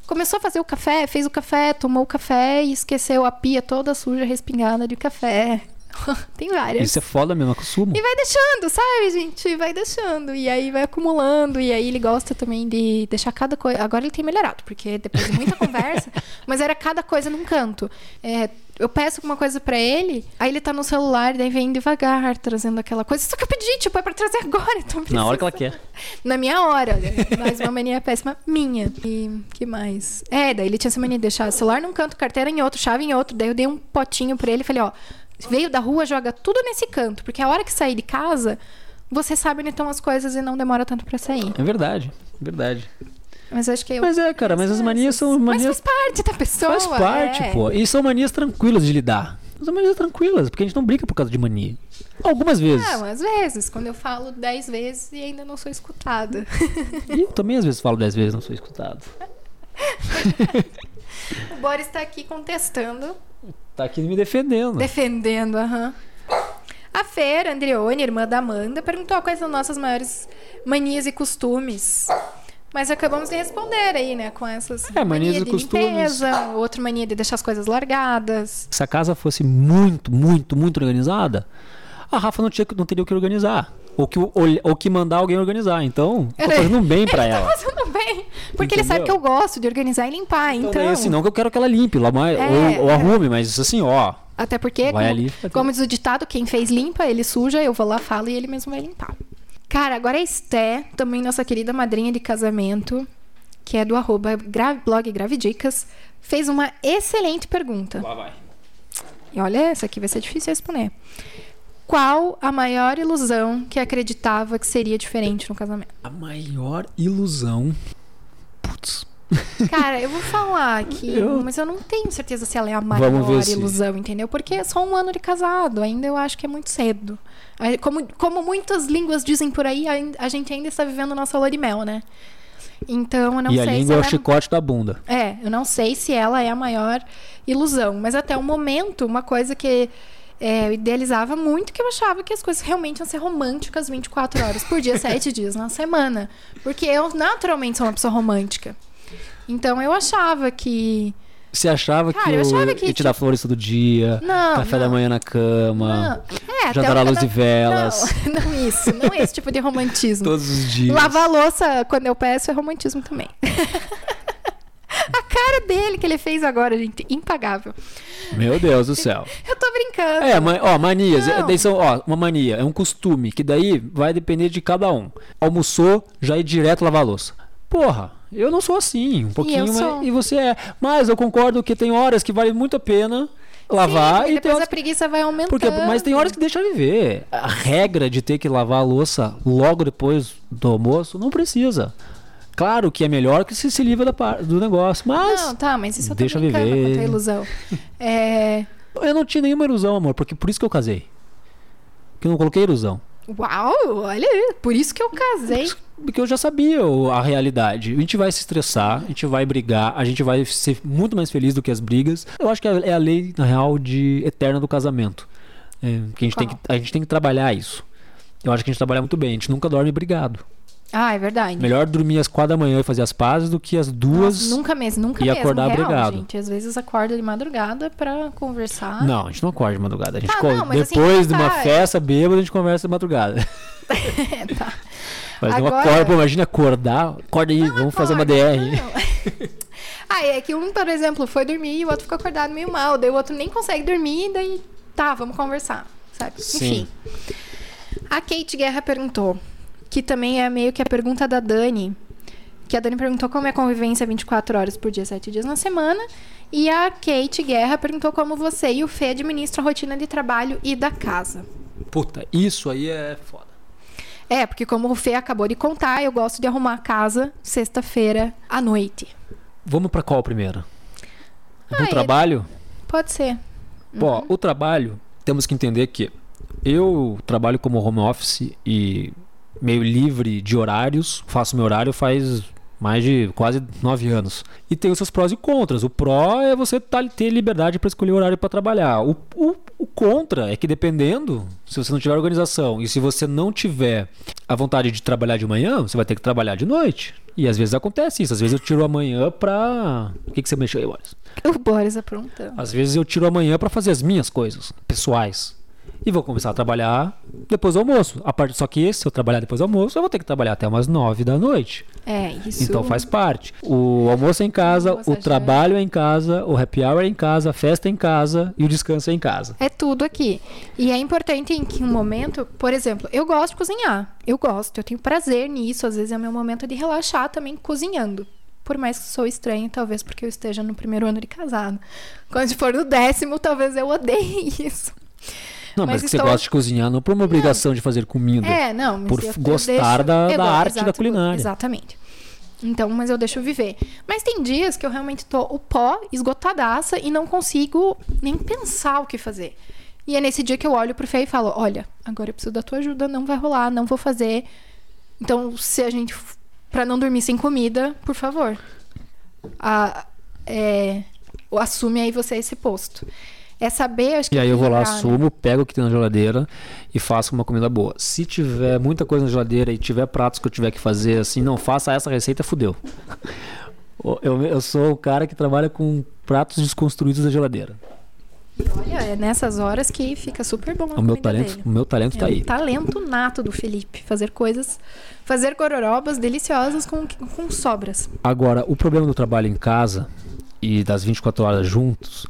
Começou a fazer o café, fez o café, tomou o café e esqueceu a pia toda suja, respingada de café. Tem várias. Isso é foda mesmo, acostumo. E vai deixando, sabe, gente? Vai deixando. E aí vai acumulando. E aí ele gosta também de deixar cada coisa. Agora ele tem melhorado, porque depois de muita conversa. Mas era cada coisa num canto. É, eu peço alguma coisa pra ele, aí ele tá no celular, daí vem devagar, trazendo aquela coisa. Só que eu pedi, tipo, é pra trazer agora. Então Na hora que ela quer. Na minha hora, olha. Mas uma mania péssima minha. E que mais? É, daí ele tinha essa mania de deixar celular num canto, carteira em outro, chave em outro. Daí eu dei um potinho pra ele e falei, ó, veio da rua, joga tudo nesse canto. Porque a hora que sair de casa, você sabe onde estão as coisas e não demora tanto pra sair. É verdade, verdade. Mas acho que eu. Mas é, cara, mas as manias são Mas manias. faz parte da pessoa. Faz parte, é. pô. E são manias tranquilas de lidar. São manias tranquilas, porque a gente não brinca por causa de mania. Algumas vezes. Não, às vezes, quando eu falo dez vezes e ainda não sou escutada. E eu também às vezes falo dez vezes, não sou escutado. o Boris tá aqui contestando. Tá aqui me defendendo. Defendendo, aham. A Fer Andreone, irmã da Amanda, perguntou quais são nossas maiores manias e costumes. Mas acabamos de responder aí, né? Com essas É, manias mania e de costumes. limpeza, outra mania de deixar as coisas largadas. Se a casa fosse muito, muito, muito organizada, a Rafa não, tinha, não teria o que organizar. Ou que, ou, ou que mandar alguém organizar. Então, tô fazendo um bem pra Ele ela. tá fazendo bem. Porque ele sabe Entendeu? que eu gosto de organizar e limpar. Então, Então, é assim, não que eu quero que ela limpe, lá mais, É, ou, ou é. arrume, mas assim, ó. até porque, como, ali, como diz o ditado, quem fez limpa, ele suja, eu vou lá, falo e ele mesmo vai limpar. Cara, agora a Esté, também nossa querida madrinha de casamento, que é do arroba gra- blog Gravidicas, fez uma excelente pergunta. Lá vai. E olha, essa aqui vai ser difícil responder. Qual a maior ilusão que acreditava que seria diferente no casamento? A maior ilusão. Putz. Cara, eu vou falar aqui, Eu- mas eu não tenho certeza se ela é a maior ver se- ilusão, entendeu? Porque é só um ano de casado, ainda eu acho que é muito cedo. Como, como muitas línguas dizem por aí, a gente ainda está vivendo nossa lua de mel, né? Então eu não e a sei se língua é o é chicote da bunda. É, eu não sei se ela é a maior ilusão, mas até o momento, uma coisa que é, eu idealizava muito, que eu achava que as coisas realmente iam ser românticas 24 horas por dia, 7 dias na semana. Porque eu naturalmente sou uma pessoa romântica. Então eu achava que. Você achava Cara, que eu eu achava que, ia te dar flores todo dia, Não, café da não. manhã na cama, Não, é, jantar à luz de cada- velas, Não, não isso, não esse tipo de romantismo. todos os dias. Lavar louça quando eu peço é romantismo também. a cara dele que ele fez agora, gente, impagável. Meu Deus do céu. Eu tô brincando. É, ó, manias. Não. é, daí são, ó, uma mania, é um costume, que daí vai depender de cada um. Almoçou, já ir direto lavar a louça. Porra, eu não sou assim, um pouquinho, mas- sou. e você é. Mas eu concordo que tem horas que vale muito a pena lavar Sim, e depois a preguiça vai aumentando. Porque, mas tem horas que deixa viver. A regra de ter que lavar a louça logo depois do almoço não precisa. Claro que é melhor que você se livra da do negócio, mas Não, tá, mas isso eu tô Deixa brincando viver. com a tua ilusão. É... eu não tinha nenhuma ilusão, amor, porque por isso que eu casei. Que eu não coloquei ilusão. Uau, olha aí, por isso que eu casei. Porque eu já sabia a realidade. A gente vai se estressar, a gente vai brigar, a gente vai ser muito mais feliz do que as brigas. Eu acho que é é a lei, na real, de eterna do casamento. É, que a, gente tem que, a gente tem que trabalhar isso. Eu acho que a gente trabalha muito bem. A gente nunca dorme brigado. Ah, é verdade. Melhor dormir às quatro da manhã e fazer as pazes do que às duas. Nossa, nunca mesmo, nunca e mesmo. acordar real, brigado. gente. Às vezes acorda de madrugada pra conversar. Não, a gente não acorda de madrugada. A gente co- não, assim, depois de uma tá. festa bêbada, a gente conversa de madrugada. É, tá. Mas não Agora- acorda, pô, imagina acordar. Acorda aí, vamos fazer uma Acorda, DR. não. ah, é que um, por exemplo, foi dormir e o outro ficou acordado meio mal. Daí o outro nem consegue dormir, daí tá, vamos conversar, sabe? Sim. Enfim. A Kate Guerra perguntou, que também é meio que a pergunta da Dani, que a Dani perguntou como é a convivência 24 horas por dia, 7 dias na semana. E a Kate Guerra perguntou como você e o Fê administram a rotina de trabalho e da casa. Puta, isso aí é foda. É, porque como o Fê acabou de contar, eu gosto de arrumar a casa sexta-feira à noite. Vamos pra qual primeiro? Ah, Do ele- trabalho? Pode ser. Bom, o trabalho, temos que entender que eu trabalho como home office e meio livre de horários, faço meu horário faz mais de quase nove anos. E tem os seus prós e contras. O pró é você tá- ter liberdade para escolher o horário para trabalhar. O, o, o contra é que dependendo, se você não tiver organização e se você não tiver a vontade de trabalhar de manhã, você vai ter que trabalhar de noite. E às vezes acontece isso. Às vezes eu tiro amanhã pra. O que, que você mexeu aí, Boris? O Boris aprontando. Às vezes eu tiro amanhã pra fazer as minhas coisas pessoais. E vou começar a trabalhar depois do almoço. A parte, só que se eu trabalhar depois do almoço, eu vou ter que trabalhar até umas nove da noite. É, isso. Então faz parte. O almoço é em casa, Nossa, o trabalho é em casa, o happy hour é em casa, a festa é em casa e o descanso é em casa. É tudo aqui. E é importante em que um momento, por exemplo, eu gosto de cozinhar. Eu gosto, eu tenho prazer nisso. Às vezes é o meu momento de relaxar também cozinhando. Por mais que sou estranho, talvez porque eu esteja no primeiro ano de casado. Quando for no décimo, talvez eu odeie isso. Não, mas, Mas que você gosta de cozinhar, não por uma obrigação de fazer comida. É, não. Mas Por gostar da- eu da gosto, arte da culinária. Exatamente. Então, mas eu deixo viver. Mas tem dias que eu realmente tô o pó esgotadaça e não consigo nem pensar o que fazer. E é nesse dia que eu olho pro Fê e falo: Olha, agora eu preciso da tua ajuda, não vai rolar, não vou fazer. Então, se a gente. Pra não dormir sem comida, por favor. A, é, assume aí você esse posto. É saber, acho que. E aí eu vou lá, né? pego o que tem na geladeira e faço uma comida boa. Se tiver muita coisa na geladeira e tiver pratos que eu tiver que fazer assim, não faça essa receita, fudeu. Eu, eu sou o cara que trabalha com pratos desconstruídos da geladeira. Olha, é nessas horas que fica super bom a O meu talento, dele. o meu talento tá é aí. um talento nato do Felipe. Fazer coisas. Fazer gororobas deliciosas com, com sobras. Agora, o problema do trabalho em casa e das 24 horas juntos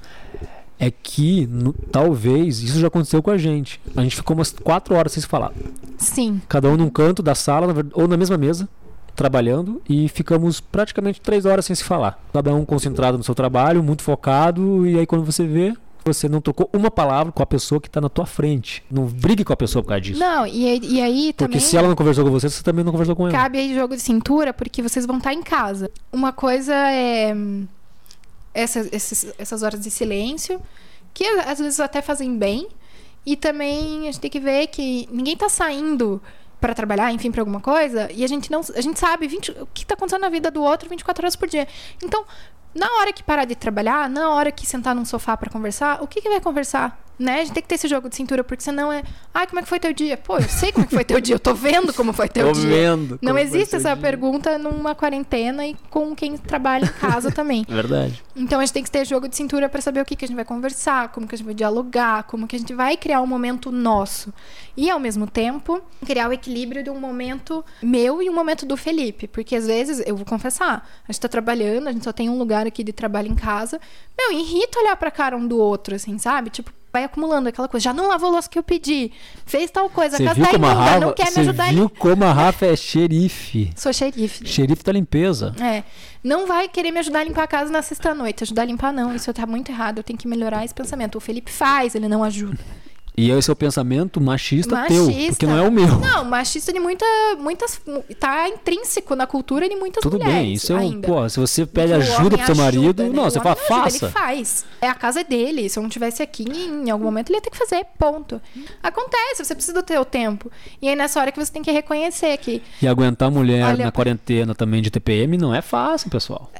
é que no- talvez isso já aconteceu com a gente. A gente ficou umas 4 horas sem se falar. Sim. Cada um num canto da sala ou na mesma mesa, trabalhando, e ficamos praticamente 3 horas sem se falar. Cada um concentrado no seu trabalho, muito focado, e aí quando você vê, Você não trocou uma palavra com a pessoa que tá na tua frente. Não brigue com a pessoa por causa disso. Não, e, aí- e aí Porque também. se ela não conversou com você, você também não conversou com ela. Cabe aí jogo de cintura, porque vocês vão estar em casa. Uma coisa é essas, esses- essas horas de silêncio, que às vezes até fazem bem. E também a gente tem que ver que ninguém tá saindo para trabalhar, enfim, para alguma coisa, e a gente não, a gente sabe 20 o que tá acontecendo na vida do outro 24 horas por dia. Então, na hora que parar de trabalhar, na hora que sentar num sofá para conversar, o que que vai conversar? Né? A gente tem que ter esse jogo de cintura, porque senão é, ai, como é que foi teu dia? Pô, eu sei como é que foi teu dia, eu tô vendo como foi teu Tô dia. vendo. Não existe essa dia. pergunta numa quarentena e com quem trabalha em casa também. Verdade. Então a gente tem que ter jogo de cintura para saber o que, que a gente vai conversar, como que a gente vai dialogar, como que a gente vai criar um momento nosso. E ao mesmo tempo, criar o equilíbrio de um momento meu e um momento do Felipe. Porque às vezes, eu vou confessar, a gente tá trabalhando, a gente só tem um lugar aqui de trabalho em casa. Meu, irrita olhar pra cara um do outro, assim, sabe? Tipo, vai acumulando aquela coisa. Já não lavou o louça que eu pedi. Fez tal coisa, Você a casa viu tá como a imunda, Rafa, não quer me você ajudar. viu como a Rafa é xerife. Sou xerife. Xerife da limpeza. É. Não vai querer me ajudar a limpar a casa na sexta-noite. Ajudar a limpar, não. Isso tá muito errado. Eu tenho que melhorar esse pensamento. O Felipe faz, ele não ajuda. E esse é o pensamento machista, teu, Machista. porque não é o meu. Não, machista de muita, muitas. Tá intrínseco na cultura de muitas Tudo mulheres. bem, isso é um. Pô, se você pede ajuda pro seu ajuda, marido, né? não, O você fala, ajuda, faça. Ele faz. É a casa dele. Se eu não tivesse aqui, em algum momento ele ia ter que fazer. Ponto. Acontece, você precisa do teu tempo. E aí nessa hora que você tem que reconhecer que E aguentar a mulher Olha- na quarentena também de TPM não é fácil, pessoal.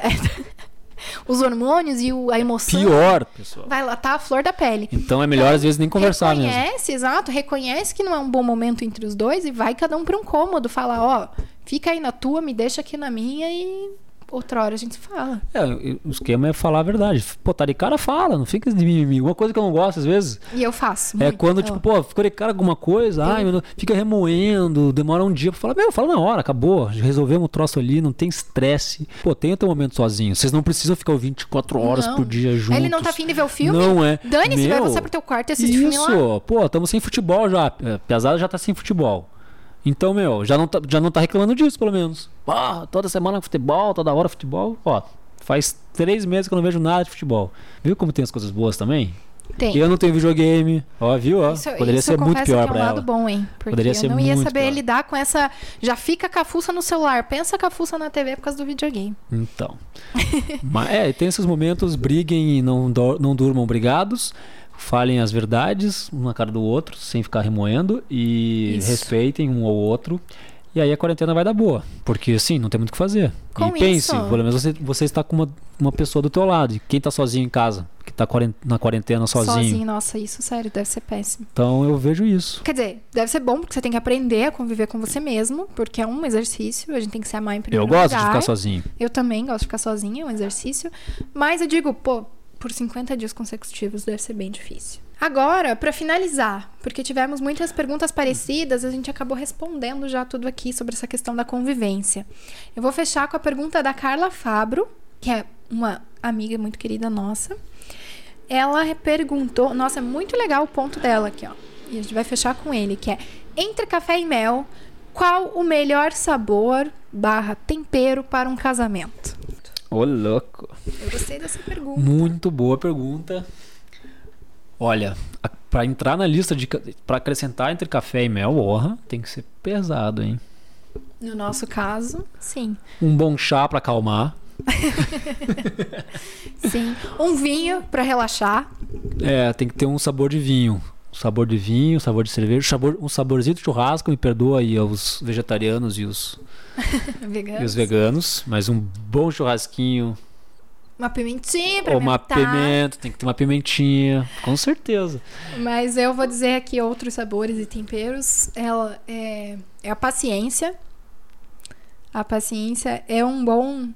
Os hormônios e o- a emoção. Pior, pessoal. Vai lá, tá a flor da pele. Então é melhor às vezes nem conversar mesmo. reconhece, exato, reconhece que não é um bom momento entre os dois e vai cada um para um cômodo, fala, ó, fica aí na tua, me deixa aqui na minha e outra hora a gente fala. É, o esquema é falar a verdade. Pô, tá de cara, fala, não fica de mimimi. Uma coisa que eu não gosto às vezes E eu faço. é muito. quando, tipo, pô, ficou de cara alguma coisa, ai, meu, fica remoendo, demora um dia pra falar, meu, fala na hora, acabou, resolvemos o troço ali, não tem estresse. Pô, tem o teu momento sozinho. Vocês não precisam ficar 24 horas Não. por dia juntos. Ele não tá afim de ver o filme? Não é. Dane-se, vai Meu, você pro teu quarto e assiste filme lá. Isso, pô, estamos sem futebol já. A Pesada já tá sem futebol. Então, meu, já não tá, já não tá reclamando disso, pelo menos. Ah, toda semana futebol, toda hora futebol. Ó, faz três meses que eu não vejo nada de futebol. Viu como tem as coisas boas também? Tem. Eu não tenho videogame. Ó, viu? Ó, Isso, poderia isso ser eu muito confesso pior que é um ela. bom, hein? Porque Poderia eu ser não ia muito saber pior. lidar com essa. Já fica cafuça no celular. Pensa cafuça na TV por causa do videogame. Então. Mas é, tem esses momentos, briguem e não, não durmam brigados. Falem as verdades um na cara do outro, sem ficar remoendo. E Isso. respeitem um ao outro. E aí a quarentena vai dar boa. Porque assim, não tem muito o que fazer. Com e pense, isso- pelo menos você, você está com uma, uma pessoa do teu lado. E quem está sozinho em casa, que está na quarentena sozinho. Nossa, isso, sério, deve ser péssimo. Então eu vejo isso. Quer dizer, deve ser bom porque você tem que aprender a conviver com você mesmo, porque é um exercício, a gente tem que se amar em primeiro Eu gosto de lugar. ficar sozinho. Eu também gosto de ficar sozinha, é um exercício. Mas eu digo, pô, por 50 dias consecutivos deve ser bem difícil. Agora, pra finalizar, porque tivemos muitas perguntas parecidas, a gente acabou respondendo já tudo aqui sobre essa questão da convivência. Eu vou fechar com a pergunta da Carla Fabro, que é uma amiga muito querida nossa. Ela perguntou, nossa, é muito legal o ponto dela aqui, ó. E a gente vai fechar com ele, que é entre café e mel, qual o melhor sabor barra tempero para um casamento? Ô, louco. Eu gostei dessa pergunta. Muito boa pergunta. Olha, a- pra entrar na lista de. pra acrescentar entre café e mel, orra, tem que ser pesado, hein? No nosso caso, sim. Um bom chá pra acalmar. Sim. Um vinho para relaxar. É, tem que ter um sabor de vinho. Sabor de vinho, sabor de cerveja, um sabor, um saborzinho de churrasco, me perdoa aí aos vegetarianos e os, e os veganos, mas um bom churrasquinho, Uma pimentinha pra ou uma pimenta, tem que ter uma pimentinha, com certeza. Mas eu vou dizer aqui outros sabores e temperos. Ela é, é a paciência. A paciência é um bom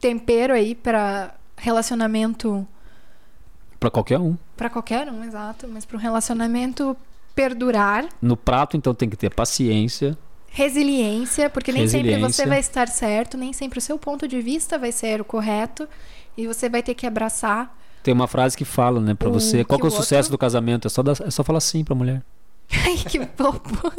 tempero aí para relacionamento Pra qualquer um. para qualquer um, exato, mas para um relacionamento perdurar, No prato, então, tem que ter paciência. resiliência, porque nem sempre você Resiliência. vai estar certo, nem sempre o seu ponto de vista vai ser o correto e você vai ter que abraçar. Tem uma frase que fala, né, pra O você, qual é o sucesso do casamento? É só, dar- é só falar sim pra mulher. Ai, que bobo.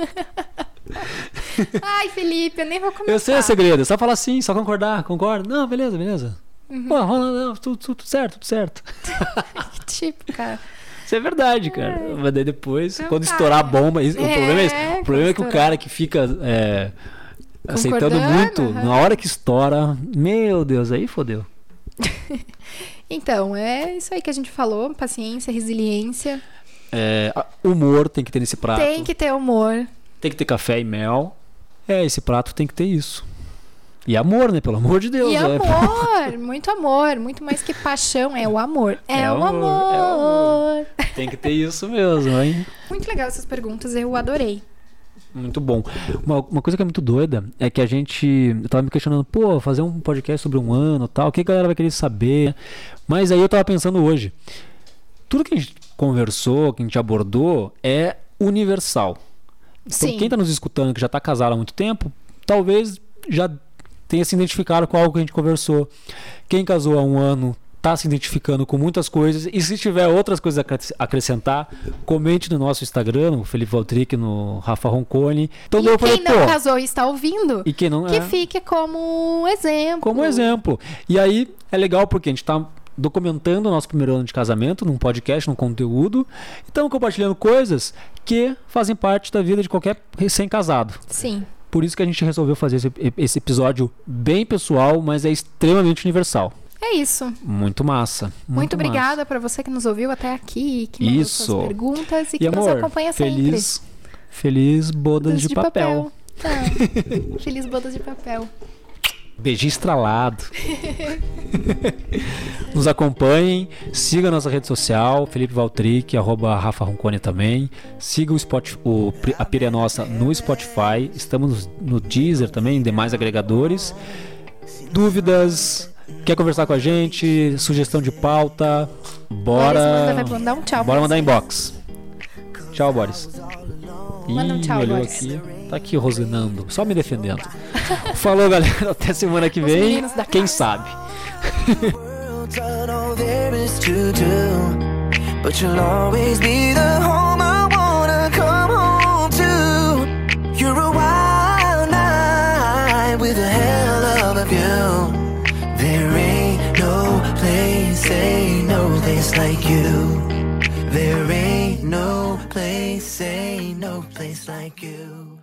Ai, Felipe, eu nem vou comentar. Eu sei o segredo, é só falar sim, só concordar, concorda? Não, beleza, beleza. Uhum. Pô, tudo, tudo certo, tudo certo. Que tipo, cara. Isso é verdade, cara. Mas daí depois, Então quando tá. estourar a bomba, isso- o É, problema é, o problema é que o estourar. cara que fica é, aceitando muito, aham. na hora que estoura, meu Deus, aí fodeu. Então, é isso aí que a gente falou: paciência, resiliência. É, humor tem que ter nesse prato. Tem que ter humor. Tem que ter café e mel. É, esse prato tem que ter isso. E amor, né? Pelo amor de Deus. e é. amor, muito amor, muito mais que paixão, é o amor. É, É o amor, amor. é amor. Tem que ter isso mesmo, hein? Muito legal essas perguntas, eu adorei. Muito bom. Uma, uma coisa que é muito doida é que a gente. Eu tava me questionando, pô, fazer um podcast sobre um ano tal, o que a galera vai querer saber? Mas aí eu tava pensando hoje. Tudo que a gente conversou, que a gente abordou, é universal. Então, Sim. quem tá nos escutando que já tá casado há muito tempo, talvez já tenha se identificado com algo que a gente conversou. Quem casou há um ano tá se identificando com muitas coisas. E se tiver outras coisas a acres- acrescentar, comente no nosso Instagram, no Felipe Valtric, no Rafa Roncone. Então e eu falei, quem não casou e está ouvindo, e quem não que é, fique como exemplo. como exemplo. E aí é legal porque a gente tá documentando o nosso primeiro ano de casamento num podcast, num conteúdo. E estamos compartilhando coisas que fazem parte da vida de qualquer recém-casado. Sim. Por isso que a gente resolveu fazer esse, esse episódio bem pessoal, mas é extremamente universal. É isso. Muito massa. Muito, Muito, obrigada para você que nos ouviu até aqui, que mandou Isso. suas perguntas e E que nos amor, acompanha sempre. feliz, feliz bodas Bodas de, papel. Tá. Feliz bodas de papel. Beijinho estralado. Nos acompanhem, siga a nossa rede social, Felipe Valtric, arroba Rafa Roncone também. Siga o, Spotify, o a Pira Nossa no Spotify. Estamos no Deezer também, demais agregadores. Dúvidas? Quer conversar com a gente? Sugestão de pauta? Boris Bora. mandar um tchau. Bora mandar inbox. Tchau, Boris. Manda um Ih, tchau, olhou Boris. aqui. Tá aqui rosinando, só me defendendo. Falou, galera. Até semana que vem. Quem sabe? But you'll always be the home I wanna come home to. You're a wild night with a hell of a view. There ain't no place, ain't no place like you. There ain't no place, ain't no place like you.